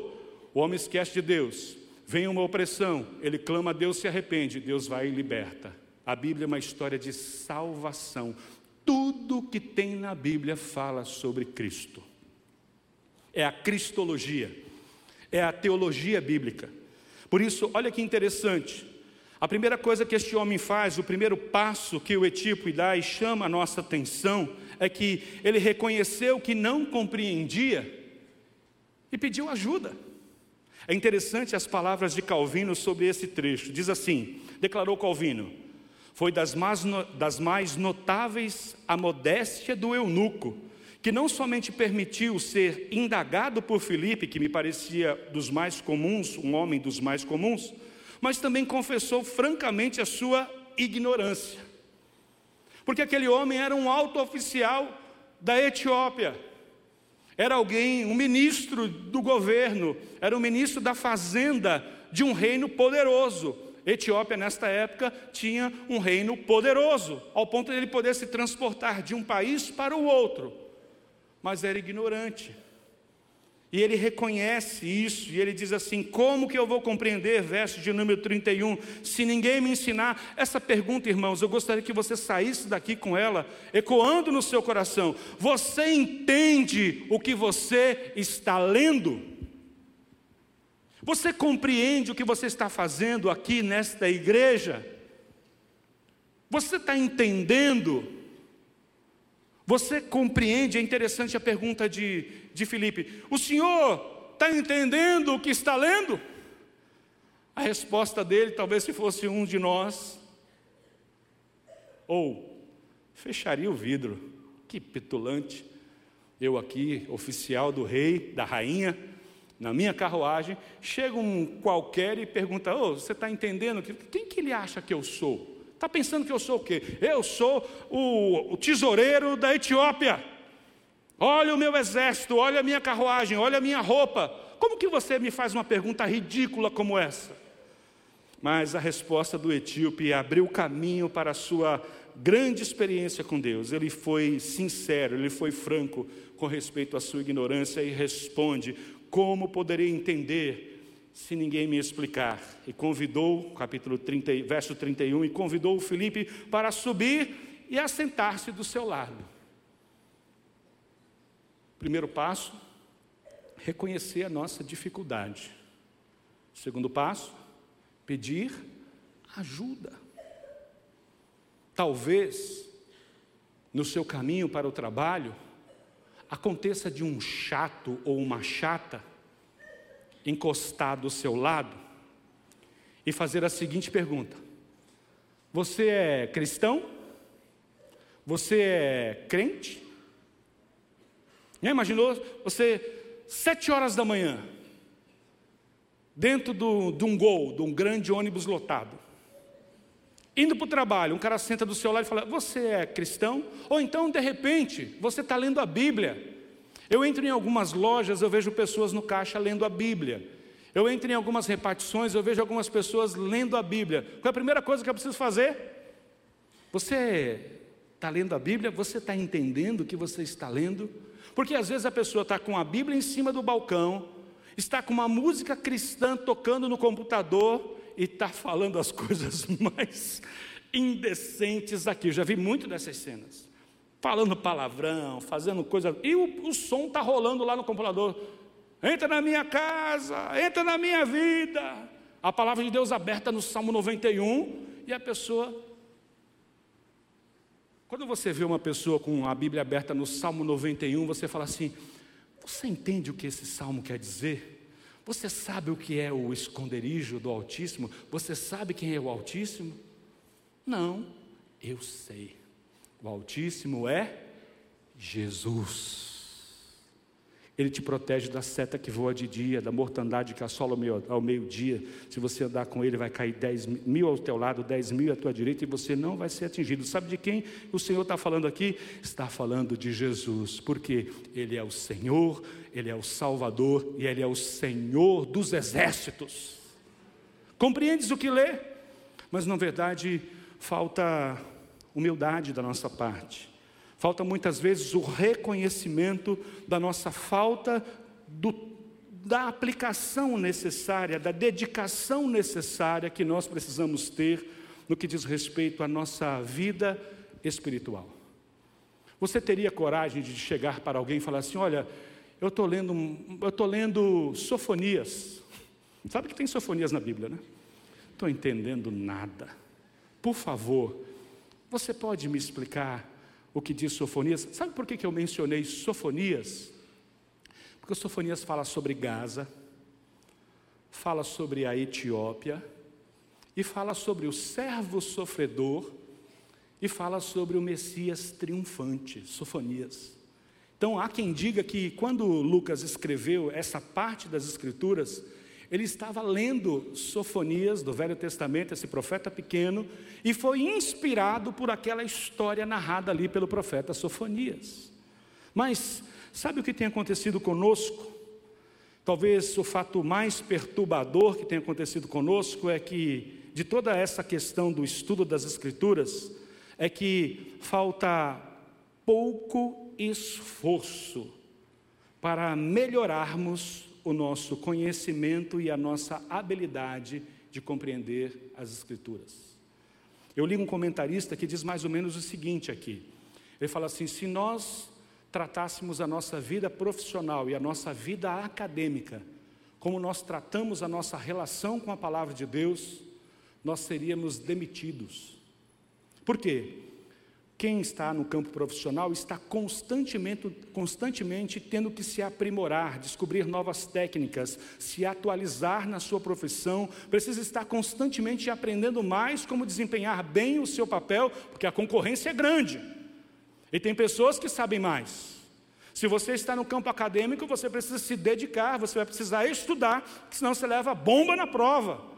o homem esquece de Deus. Vem uma opressão, ele clama a Deus, se arrepende, Deus vai e liberta. A Bíblia é uma história de salvação. Tudo que tem na Bíblia fala sobre Cristo é a cristologia, é a teologia bíblica. Por isso, olha que interessante. A primeira coisa que este homem faz, o primeiro passo que o etíope dá e chama a nossa atenção, é que ele reconheceu que não compreendia e pediu ajuda. É interessante as palavras de Calvino sobre esse trecho. Diz assim: declarou Calvino, foi das mais, das mais notáveis a modéstia do eunuco, que não somente permitiu ser indagado por Filipe, que me parecia dos mais comuns, um homem dos mais comuns, mas também confessou francamente a sua ignorância. Porque aquele homem era um alto oficial da Etiópia, era alguém, um ministro do governo, era um ministro da fazenda de um reino poderoso. Etiópia, nesta época, tinha um reino poderoso, ao ponto de ele poder se transportar de um país para o outro mas era ignorante. E ele reconhece isso, e ele diz assim: Como que eu vou compreender? Verso de número 31. Se ninguém me ensinar, essa pergunta, irmãos, eu gostaria que você saísse daqui com ela, ecoando no seu coração: Você entende o que você está lendo? Você compreende o que você está fazendo aqui nesta igreja? Você está entendendo? Você compreende? É interessante a pergunta de, de Filipe: O senhor está entendendo o que está lendo? A resposta dele, talvez se fosse um de nós, ou fecharia o vidro, que petulante. Eu aqui, oficial do rei, da rainha, na minha carruagem, chega um qualquer e pergunta: oh, você está entendendo? Quem que ele acha que eu sou? Está pensando que eu sou o quê? Eu sou o, o tesoureiro da Etiópia. Olha o meu exército, olha a minha carruagem, olha a minha roupa. Como que você me faz uma pergunta ridícula como essa? Mas a resposta do etíope abriu caminho para a sua grande experiência com Deus. Ele foi sincero, ele foi franco com respeito à sua ignorância e responde: Como poderia entender se ninguém me explicar. E convidou, capítulo 30, verso 31, e convidou o Felipe para subir e assentar-se do seu lado. Primeiro passo, reconhecer a nossa dificuldade. Segundo passo, pedir ajuda. Talvez no seu caminho para o trabalho aconteça de um chato ou uma chata encostar do seu lado e fazer a seguinte pergunta: Você é cristão? Você é crente? Já imaginou você, sete horas da manhã, dentro de um gol, de um grande ônibus lotado, indo para o trabalho, um cara senta do seu lado e fala: Você é cristão? Ou então, de repente, você está lendo a Bíblia eu entro em algumas lojas, eu vejo pessoas no caixa lendo a Bíblia. Eu entro em algumas repartições, eu vejo algumas pessoas lendo a Bíblia. Qual é a primeira coisa que eu preciso fazer? Você Está lendo a Bíblia? Você está entendendo o que você está lendo? Porque às vezes a pessoa está com a Bíblia em cima do balcão, está com uma música cristã tocando no computador e está falando as <laughs> coisas mais indecentes aqui. Já vi muito dessas cenas. Falando palavrão, fazendo coisa. E o, o som está rolando lá no computador. Entra na minha casa, entra na minha vida. A palavra de Deus aberta no Salmo 91 e a pessoa. Quando você vê uma pessoa com a Bíblia aberta no Salmo 91, você fala assim: Você entende o que esse salmo quer dizer? Você sabe o que é o esconderijo do Altíssimo? Você sabe quem é o Altíssimo? Não, eu sei. O Altíssimo é Jesus. Ele te protege da seta que voa de dia, da mortandade que assola ao meio-dia. Se você andar com ele, vai cair dez mil ao teu lado, dez mil à tua direita, e você não vai ser atingido. Sabe de quem o Senhor está falando aqui? Está falando de Jesus, porque Ele é o Senhor, Ele é o Salvador e Ele é o Senhor dos exércitos. Compreendes o que lê? Mas, na verdade, falta humildade da nossa parte. Falta muitas vezes o reconhecimento da nossa falta do, da aplicação necessária, da dedicação necessária que nós precisamos ter no que diz respeito à nossa vida espiritual. Você teria coragem de chegar para alguém e falar assim: Olha, eu estou lendo, eu estou lendo Sofonias. Sabe que tem Sofonias na Bíblia, né? Estou entendendo nada. Por favor, você pode me explicar o que diz Sofonias. Sabe por que, que eu mencionei Sofonias? Porque Sofonias fala sobre Gaza, fala sobre a Etiópia, e fala sobre o servo sofredor, e fala sobre o Messias triunfante, Sofonias. Então há quem diga que quando Lucas escreveu essa parte das Escrituras, ele estava lendo Sofonias do Velho Testamento, esse profeta pequeno, e foi inspirado por aquela história narrada ali pelo profeta Sofonias. Mas sabe o que tem acontecido conosco? Talvez o fato mais perturbador que tem acontecido conosco é que, de toda essa questão do estudo das Escrituras, é que falta pouco esforço para melhorarmos o nosso conhecimento e a nossa habilidade de compreender as Escrituras. Eu li um comentarista que diz mais ou menos o seguinte aqui. Ele fala assim: se nós tratássemos a nossa vida profissional e a nossa vida acadêmica como nós tratamos a nossa relação com a palavra de Deus, nós seríamos demitidos. Por quê? Quem está no campo profissional está constantemente, constantemente tendo que se aprimorar, descobrir novas técnicas, se atualizar na sua profissão, precisa estar constantemente aprendendo mais como desempenhar bem o seu papel, porque a concorrência é grande. E tem pessoas que sabem mais. Se você está no campo acadêmico, você precisa se dedicar, você vai precisar estudar, senão você leva bomba na prova.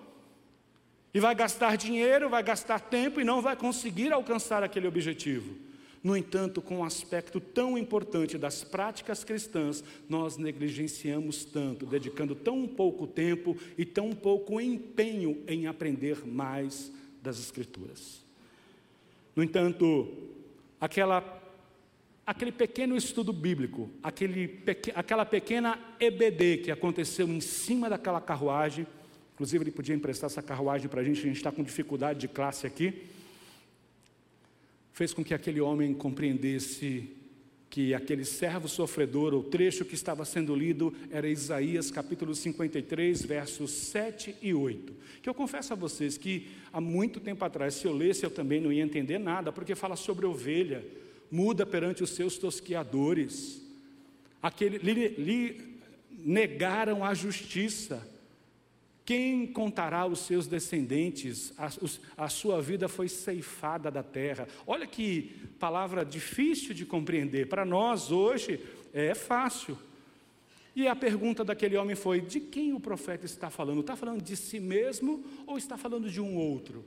E vai gastar dinheiro, vai gastar tempo e não vai conseguir alcançar aquele objetivo. No entanto, com um aspecto tão importante das práticas cristãs, nós negligenciamos tanto, dedicando tão pouco tempo e tão pouco empenho em aprender mais das Escrituras. No entanto, aquela, aquele pequeno estudo bíblico, aquele, aquela pequena EBD que aconteceu em cima daquela carruagem, Inclusive, ele podia emprestar essa carruagem para a gente, a gente está com dificuldade de classe aqui. Fez com que aquele homem compreendesse que aquele servo sofredor, o trecho que estava sendo lido, era Isaías capítulo 53, versos 7 e 8. Que eu confesso a vocês que há muito tempo atrás, se eu lesse, eu também não ia entender nada, porque fala sobre ovelha, muda perante os seus tosquiadores. Aquele, lhe, lhe negaram a justiça quem contará os seus descendentes? A, a, sua vida foi ceifada da terra. Olha que palavra difícil de compreender. Para nós, hoje, é fácil. E a pergunta daquele homem foi: de quem o profeta está falando? Está falando de si mesmo ou está falando de um outro?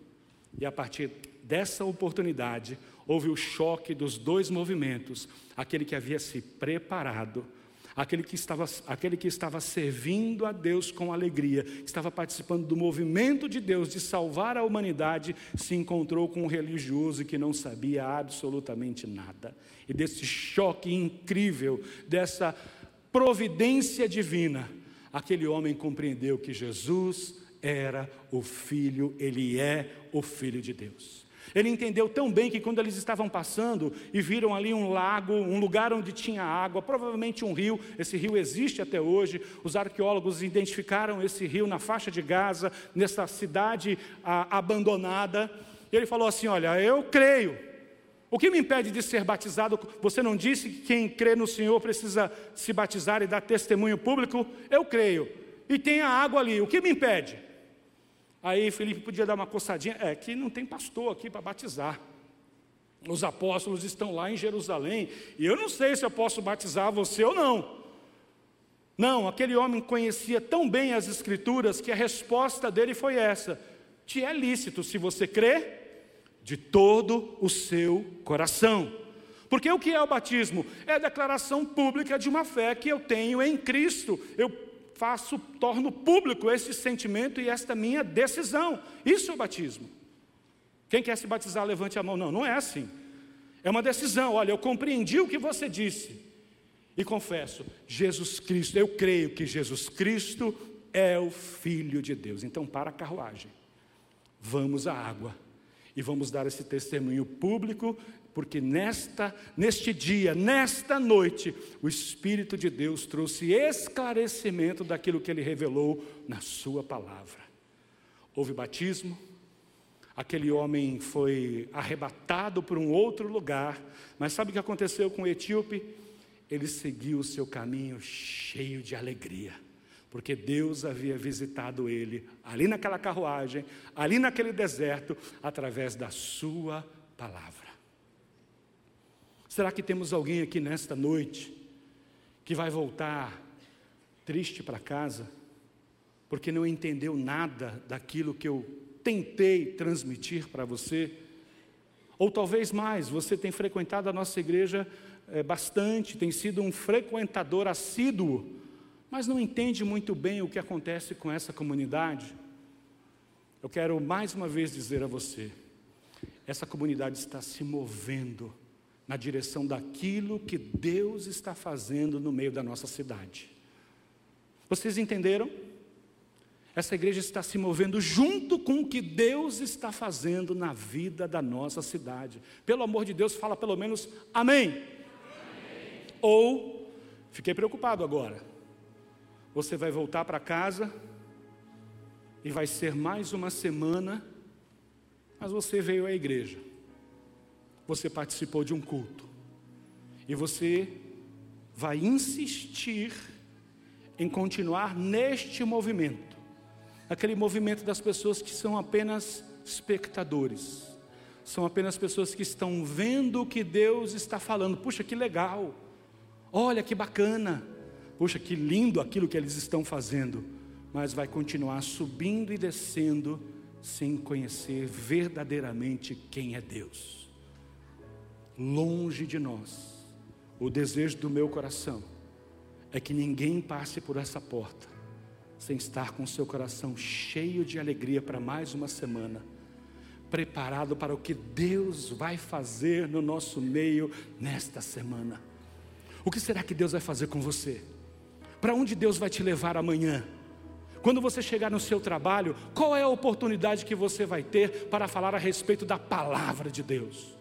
E a partir dessa oportunidade, houve o choque dos dois movimentos: aquele que havia se preparado aquele que estava, aquele que estava servindo a Deus com alegria, estava participando do movimento de Deus de salvar a humanidade, se encontrou com um religioso que não sabia absolutamente nada. E desse choque incrível, dessa providência divina, aquele homem compreendeu que Jesus era o Filho, ele é o Filho de Deus. Ele entendeu tão bem que quando eles estavam passando e viram ali um lago, um lugar onde tinha água, provavelmente um rio, esse rio existe até hoje. Os arqueólogos identificaram esse rio na faixa de Gaza, nessa cidade ah, abandonada. E ele falou assim: Olha, eu creio. O que me impede de ser batizado? Você não disse que quem crê no Senhor precisa se batizar e dar testemunho público? Eu creio. E tem a água ali. O que me impede? Aí Felipe podia dar uma coçadinha, é que não tem pastor aqui para batizar. Os apóstolos estão lá em Jerusalém, e eu não sei se eu posso batizar você ou não. Não, aquele homem conhecia tão bem as Escrituras que a resposta dele foi essa: te é lícito se você crê de todo o seu coração. Porque o que é o batismo? É a declaração pública de uma fé que eu tenho em Cristo. Eu faço, torno público esse sentimento e esta minha decisão. Isso é o batismo. Quem quer se batizar, levante a mão. Não, não é assim. É uma decisão. Olha, eu compreendi o que você disse. E confesso, Jesus Cristo, eu creio que Jesus Cristo é o Filho de Deus. Então, para a carruagem, vamos à água e vamos dar esse testemunho público porque nesta, neste dia, nesta noite, o Espírito de Deus trouxe esclarecimento daquilo que ele revelou na sua palavra. Houve batismo, aquele homem foi arrebatado para um outro lugar, mas sabe o que aconteceu com o etíope? Ele seguiu o seu caminho cheio de alegria, porque Deus havia visitado ele ali naquela carruagem, ali naquele deserto, através da sua palavra. Será que temos alguém aqui nesta noite que vai voltar triste para casa porque não entendeu nada daquilo que eu tentei transmitir para você? Ou talvez mais, você tem frequentado a nossa igreja é, bastante, tem sido um frequentador assíduo, mas não entende muito bem o que acontece com essa comunidade. Eu quero mais uma vez dizer a você: essa comunidade está se movendo na direção daquilo que Deus está fazendo no meio da nossa cidade. Vocês entenderam? Essa igreja está se movendo junto com o que Deus está fazendo na vida da nossa cidade. Pelo amor de Deus, fala pelo menos amém. amém. Ou, fiquei preocupado agora. Você vai voltar para casa e vai ser mais uma semana, mas você veio à igreja você participou de um culto. E você vai insistir em continuar neste movimento. Aquele movimento das pessoas que são apenas espectadores. São apenas pessoas que estão vendo o que Deus está falando. Puxa, que legal. Olha que bacana. Puxa, que lindo aquilo que eles estão fazendo. Mas vai continuar subindo e descendo sem conhecer verdadeiramente quem é Deus longe de nós. O desejo do meu coração é que ninguém passe por essa porta sem estar com seu coração cheio de alegria para mais uma semana, preparado para o que Deus vai fazer no nosso meio nesta semana. O que será que Deus vai fazer com você? Para onde Deus vai te levar amanhã? Quando você chegar no seu trabalho, qual é a oportunidade que você vai ter para falar a respeito da palavra de Deus?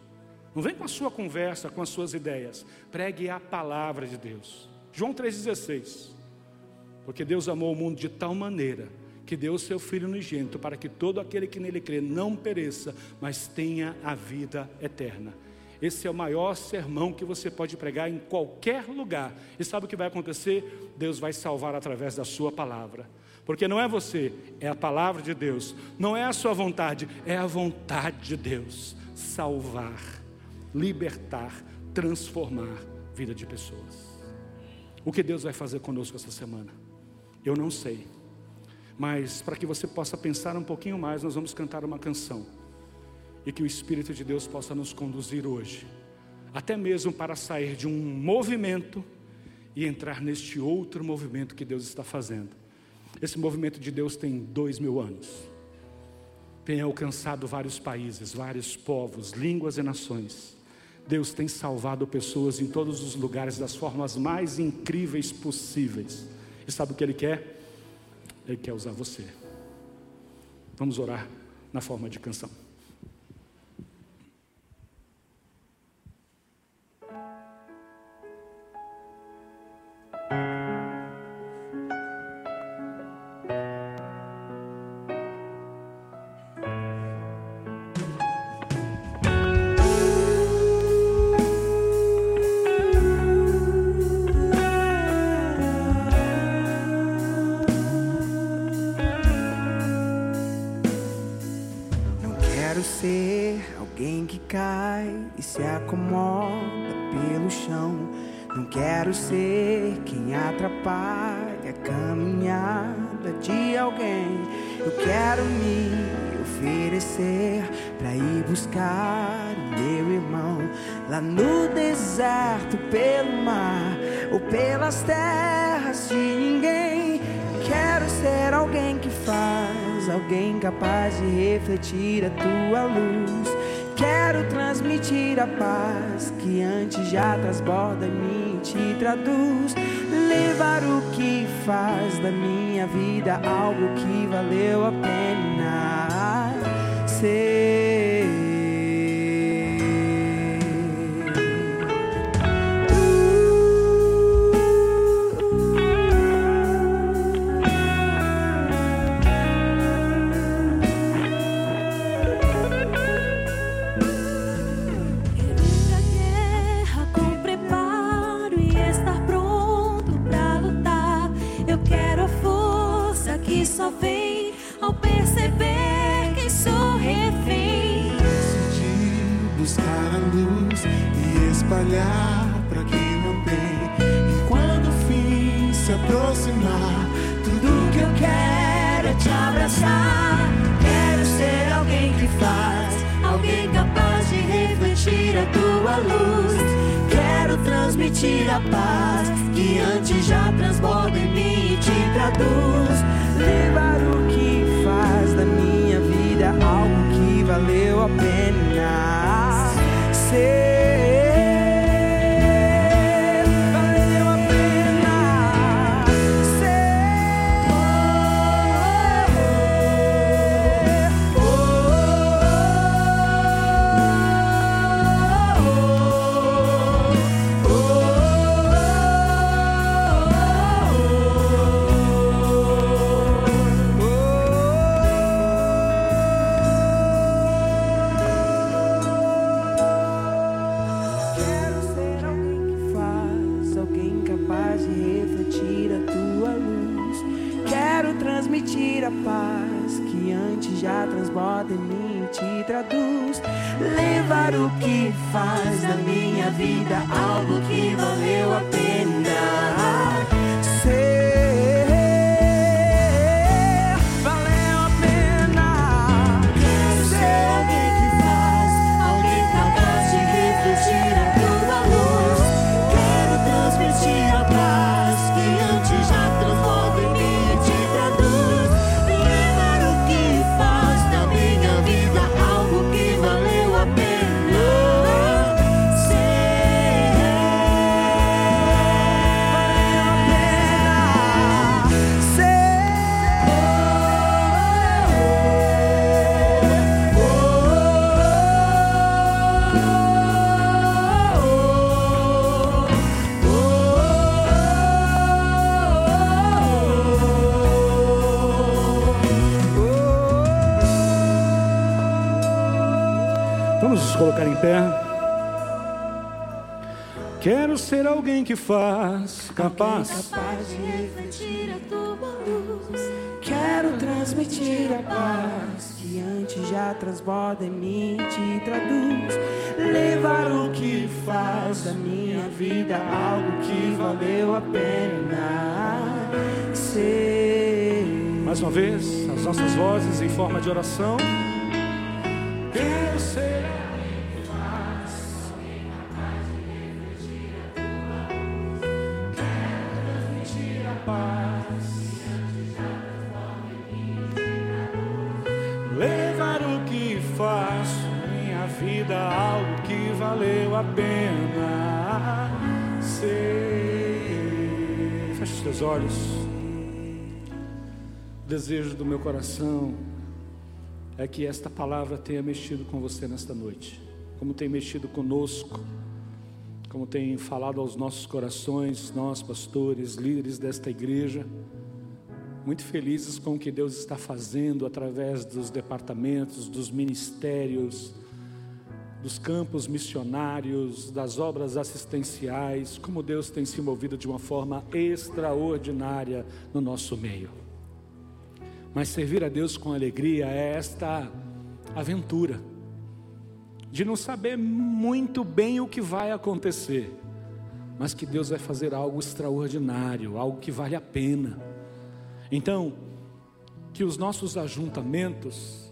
Não vem com a sua conversa, com as suas ideias. Pregue a palavra de Deus. João 3,16. Porque Deus amou o mundo de tal maneira que deu o seu Filho unigênito para que todo aquele que nele crê não pereça, mas tenha a vida eterna. Esse é o maior sermão que você pode pregar em qualquer lugar. E sabe o que vai acontecer? Deus vai salvar através da sua palavra. Porque não é você, é a palavra de Deus. Não é a sua vontade, é a vontade de Deus. Salvar libertar, transformar vida de pessoas. O que Deus vai fazer conosco essa semana? Eu não sei. Mas para que você possa pensar um pouquinho mais, nós vamos cantar uma canção. E que o Espírito de Deus possa nos conduzir hoje, até mesmo para sair de um movimento e entrar neste outro movimento que Deus está fazendo. Esse movimento de Deus tem dois mil anos, tem alcançado vários países, vários povos, línguas e nações. Deus tem salvado pessoas em todos os lugares das formas mais incríveis possíveis. E sabe o que Ele quer? Ele quer usar você. Vamos orar na forma de canção. Paz que antes já transborda em mim te traduz. Levar o que faz da minha vida algo que valeu a pena ser. Alguém que faz, capaz. Alguém capaz de refletir a tua luz. Quero transmitir a paz que antes já transborda em mim te traduz. Levar o que faz da minha vida algo que valeu a pena ser. Mais uma vez, as nossas vozes em forma de oração. Seus olhos. O desejo do meu coração é que esta palavra tenha mexido com você nesta noite, como tem mexido conosco, como tem falado aos nossos corações, nós, pastores, líderes desta igreja, muito felizes com o que Deus está fazendo através dos departamentos, dos ministérios, dos campos missionários, das obras assistenciais, como Deus tem se movido de uma forma extraordinária no nosso meio. Mas servir a Deus com alegria é esta aventura de não saber muito bem o que vai acontecer, mas que Deus vai fazer algo extraordinário, algo que vale a pena. Então, que os nossos ajuntamentos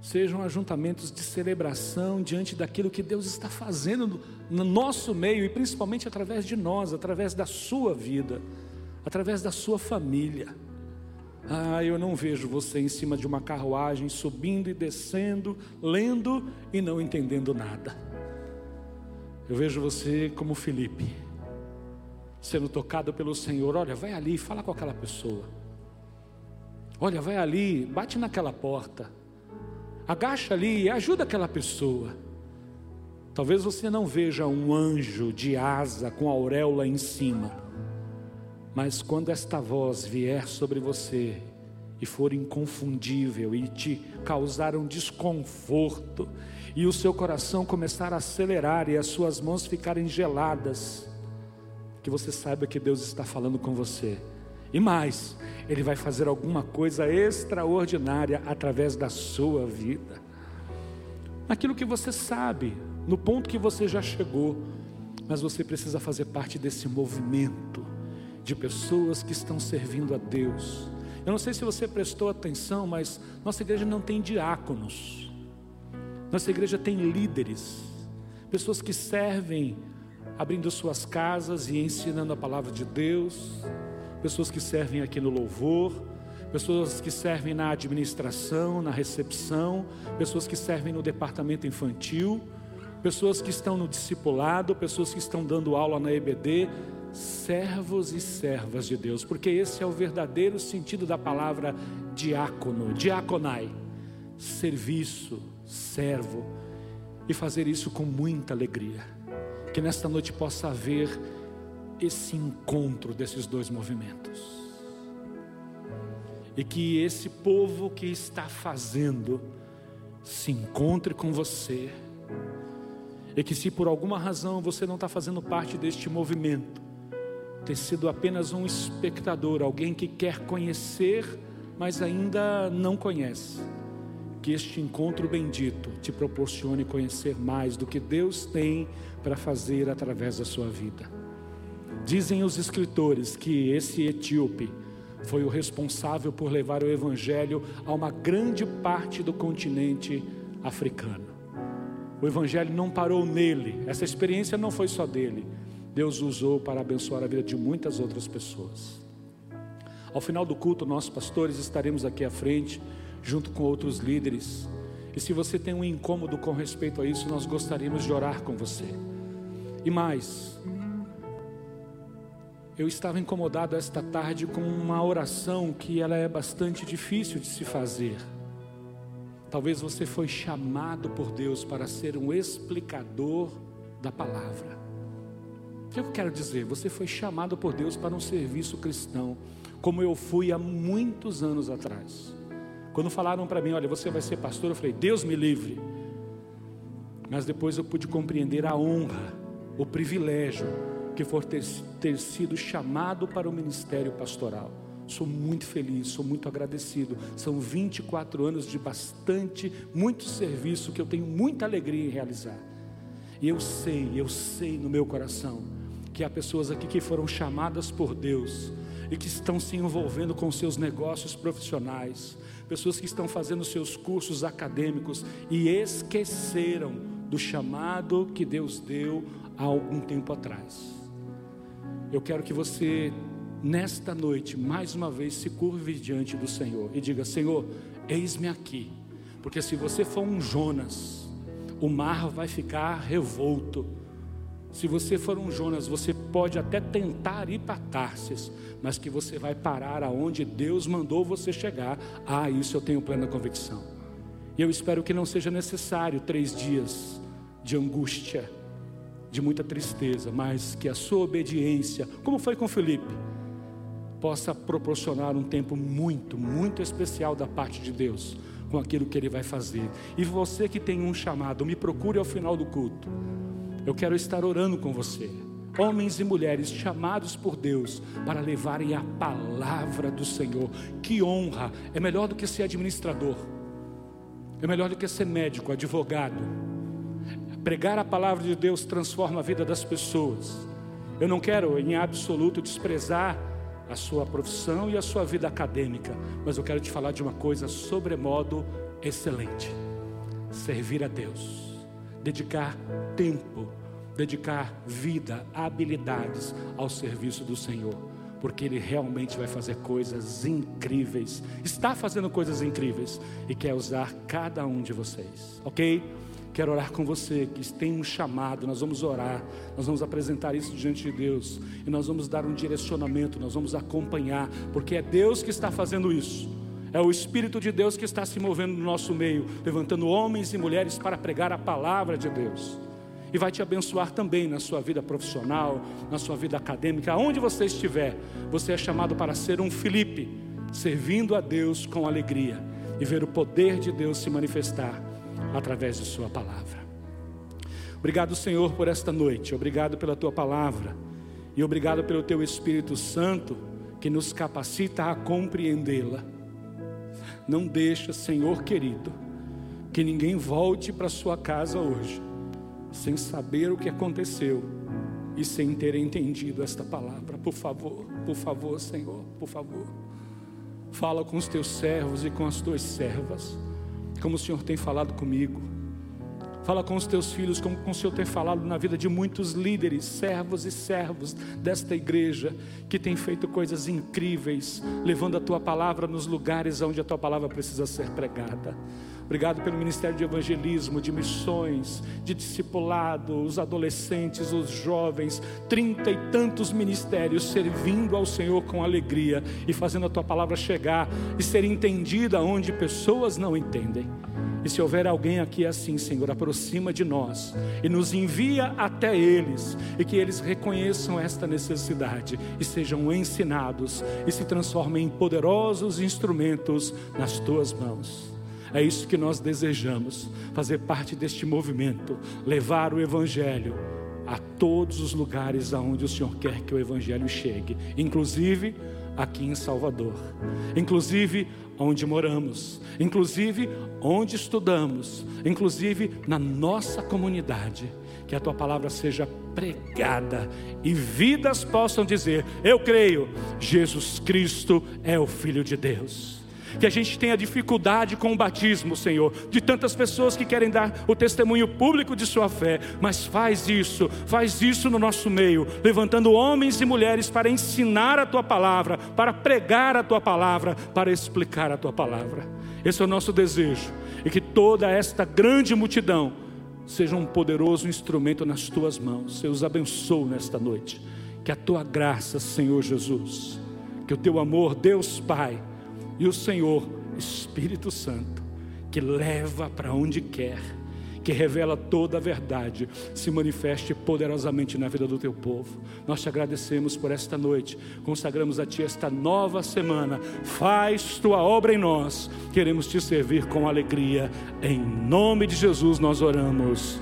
sejam ajuntamentos de celebração diante daquilo que Deus está fazendo no nosso meio e principalmente através de nós, através da sua vida, através da sua família. Ah, eu não vejo você em cima de uma carruagem, subindo e descendo, lendo e não entendendo nada. Eu vejo você como Felipe, sendo tocado pelo Senhor. Olha, vai ali, fala com aquela pessoa. Olha, vai ali, bate naquela porta. Agacha ali e ajuda aquela pessoa. Talvez você não veja um anjo de asa com auréola em cima mas quando esta voz vier sobre você e for inconfundível e te causar um desconforto, e o seu coração começar a acelerar e as suas mãos ficarem geladas, que você saiba que Deus está falando com você. E mais, Ele vai fazer alguma coisa extraordinária através da sua vida. Naquilo que você sabe, no ponto que você já chegou, mas você precisa fazer parte desse movimento de pessoas que estão servindo a Deus. Eu não sei se você prestou atenção, mas nossa igreja não tem diáconos. Nossa igreja tem líderes, pessoas que servem abrindo suas casas e ensinando a palavra de Deus, pessoas que servem aqui no louvor, pessoas que servem na administração, na recepção, pessoas que servem no departamento infantil, pessoas que estão no discipulado, pessoas que estão dando aula na EBD, servos e servas de Deus, porque esse é o verdadeiro sentido da palavra diácono, diaconai, serviço, servo, e fazer isso com muita alegria. Que nesta noite possa haver esse encontro desses dois movimentos. E que esse povo que está fazendo se encontre com você. E que se por alguma razão você não está fazendo parte deste movimento, ter sido apenas um espectador, alguém que quer conhecer, mas ainda não conhece. Que este encontro bendito te proporcione conhecer mais do que Deus tem para fazer através da sua vida. Dizem os escritores que esse etíope foi o responsável por levar o evangelho a uma grande parte do continente africano. O evangelho não parou nele, essa experiência não foi só dele Deus usou para abençoar a vida de muitas outras pessoas. Ao final do culto, nós pastores estaremos aqui à frente, junto com outros líderes. E se você tem um incômodo com respeito a isso, nós gostaríamos de orar com você. E mais, eu estava incomodado esta tarde com uma oração que ela é bastante difícil de se fazer. Talvez você foi chamado por Deus para ser um explicador da palavra. O que eu quero dizer? Você foi chamado por Deus para um serviço cristão, como eu fui há muitos anos atrás. Quando falaram para mim, olha, você vai ser pastor, eu falei, Deus me livre. Mas depois eu pude compreender a honra, o privilégio que for ter, ter sido chamado para o ministério pastoral. Sou muito feliz, sou muito agradecido. São 24 anos de bastante, muito serviço que eu tenho muita alegria em realizar. E eu sei, eu sei no meu coração que há pessoas aqui que foram chamadas por Deus e que estão se envolvendo com seus negócios profissionais, pessoas que estão fazendo seus cursos acadêmicos e esqueceram do chamado que Deus deu há algum tempo atrás. Eu quero que você, nesta noite, mais uma vez se curve diante do Senhor e diga: Senhor, eis-me aqui, porque se você for um Jonas, o mar vai ficar revolto. Se você for um Jonas, você pode até tentar ir para Tarsis, mas que você vai parar aonde Deus mandou você chegar. Ah, isso eu tenho plena convicção. E eu espero que não seja necessário três dias de angústia, de muita tristeza, mas que a sua obediência, como foi com Felipe, possa proporcionar um tempo muito, muito especial da parte de Deus com aquilo que Ele vai fazer. E você que tem um chamado, me procure ao final do culto. Eu quero estar orando com você. Homens e mulheres chamados por Deus para levarem a palavra do Senhor. Que honra! É melhor do que ser administrador, é melhor do que ser médico, advogado. Pregar a palavra de Deus transforma a vida das pessoas. Eu não quero, em absoluto, desprezar a sua profissão e a sua vida acadêmica, mas eu quero te falar de uma coisa sobremodo excelente: servir a Deus, dedicar tempo, dedicar vida, habilidades ao serviço do Senhor, porque Ele realmente vai fazer coisas incríveis, está fazendo coisas incríveis e quer usar cada um de vocês, ok? Quero orar com você que tem um chamado. Nós vamos orar, nós vamos apresentar isso diante de Deus e nós vamos dar um direcionamento, nós vamos acompanhar, porque é Deus que está fazendo isso. É o Espírito de Deus que está se movendo no nosso meio, levantando homens e mulheres para pregar a palavra de Deus. E vai te abençoar também na sua vida profissional, na sua vida acadêmica, aonde você estiver. Você é chamado para ser um Felipe, servindo a Deus com alegria e ver o poder de Deus se manifestar através de Sua palavra. Obrigado, Senhor, por esta noite, obrigado pela Tua palavra e obrigado pelo Teu Espírito Santo que nos capacita a compreendê-la. Não deixa, Senhor querido, que ninguém volte para sua casa hoje sem saber o que aconteceu e sem ter entendido esta palavra. Por favor, por favor, Senhor, por favor. Fala com os teus servos e com as tuas servas como o Senhor tem falado comigo. Fala com os teus filhos, como o Senhor tem falado na vida de muitos líderes, servos e servos desta igreja, que tem feito coisas incríveis, levando a tua palavra nos lugares onde a tua palavra precisa ser pregada. Obrigado pelo ministério de evangelismo, de missões, de discipulado, os adolescentes, os jovens, trinta e tantos ministérios servindo ao Senhor com alegria e fazendo a tua palavra chegar e ser entendida onde pessoas não entendem. E se houver alguém aqui assim, Senhor, aproxima de nós e nos envia até eles, e que eles reconheçam esta necessidade e sejam ensinados e se transformem em poderosos instrumentos nas tuas mãos. É isso que nós desejamos, fazer parte deste movimento, levar o Evangelho a todos os lugares aonde o Senhor quer que o Evangelho chegue, inclusive aqui em Salvador, inclusive onde moramos, inclusive onde estudamos, inclusive na nossa comunidade. Que a tua palavra seja pregada e vidas possam dizer: Eu creio, Jesus Cristo é o Filho de Deus que a gente tenha dificuldade com o batismo, Senhor, de tantas pessoas que querem dar o testemunho público de sua fé, mas faz isso, faz isso no nosso meio, levantando homens e mulheres para ensinar a tua palavra, para pregar a tua palavra, para explicar a tua palavra. Esse é o nosso desejo, e que toda esta grande multidão seja um poderoso instrumento nas tuas mãos. Eu os abençoo nesta noite. Que a tua graça, Senhor Jesus, que o teu amor, Deus Pai, e o Senhor, Espírito Santo, que leva para onde quer, que revela toda a verdade, se manifeste poderosamente na vida do teu povo. Nós te agradecemos por esta noite, consagramos a ti esta nova semana. Faz tua obra em nós, queremos te servir com alegria. Em nome de Jesus nós oramos.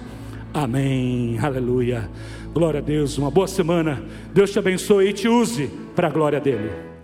Amém. Aleluia. Glória a Deus. Uma boa semana. Deus te abençoe e te use para a glória dele.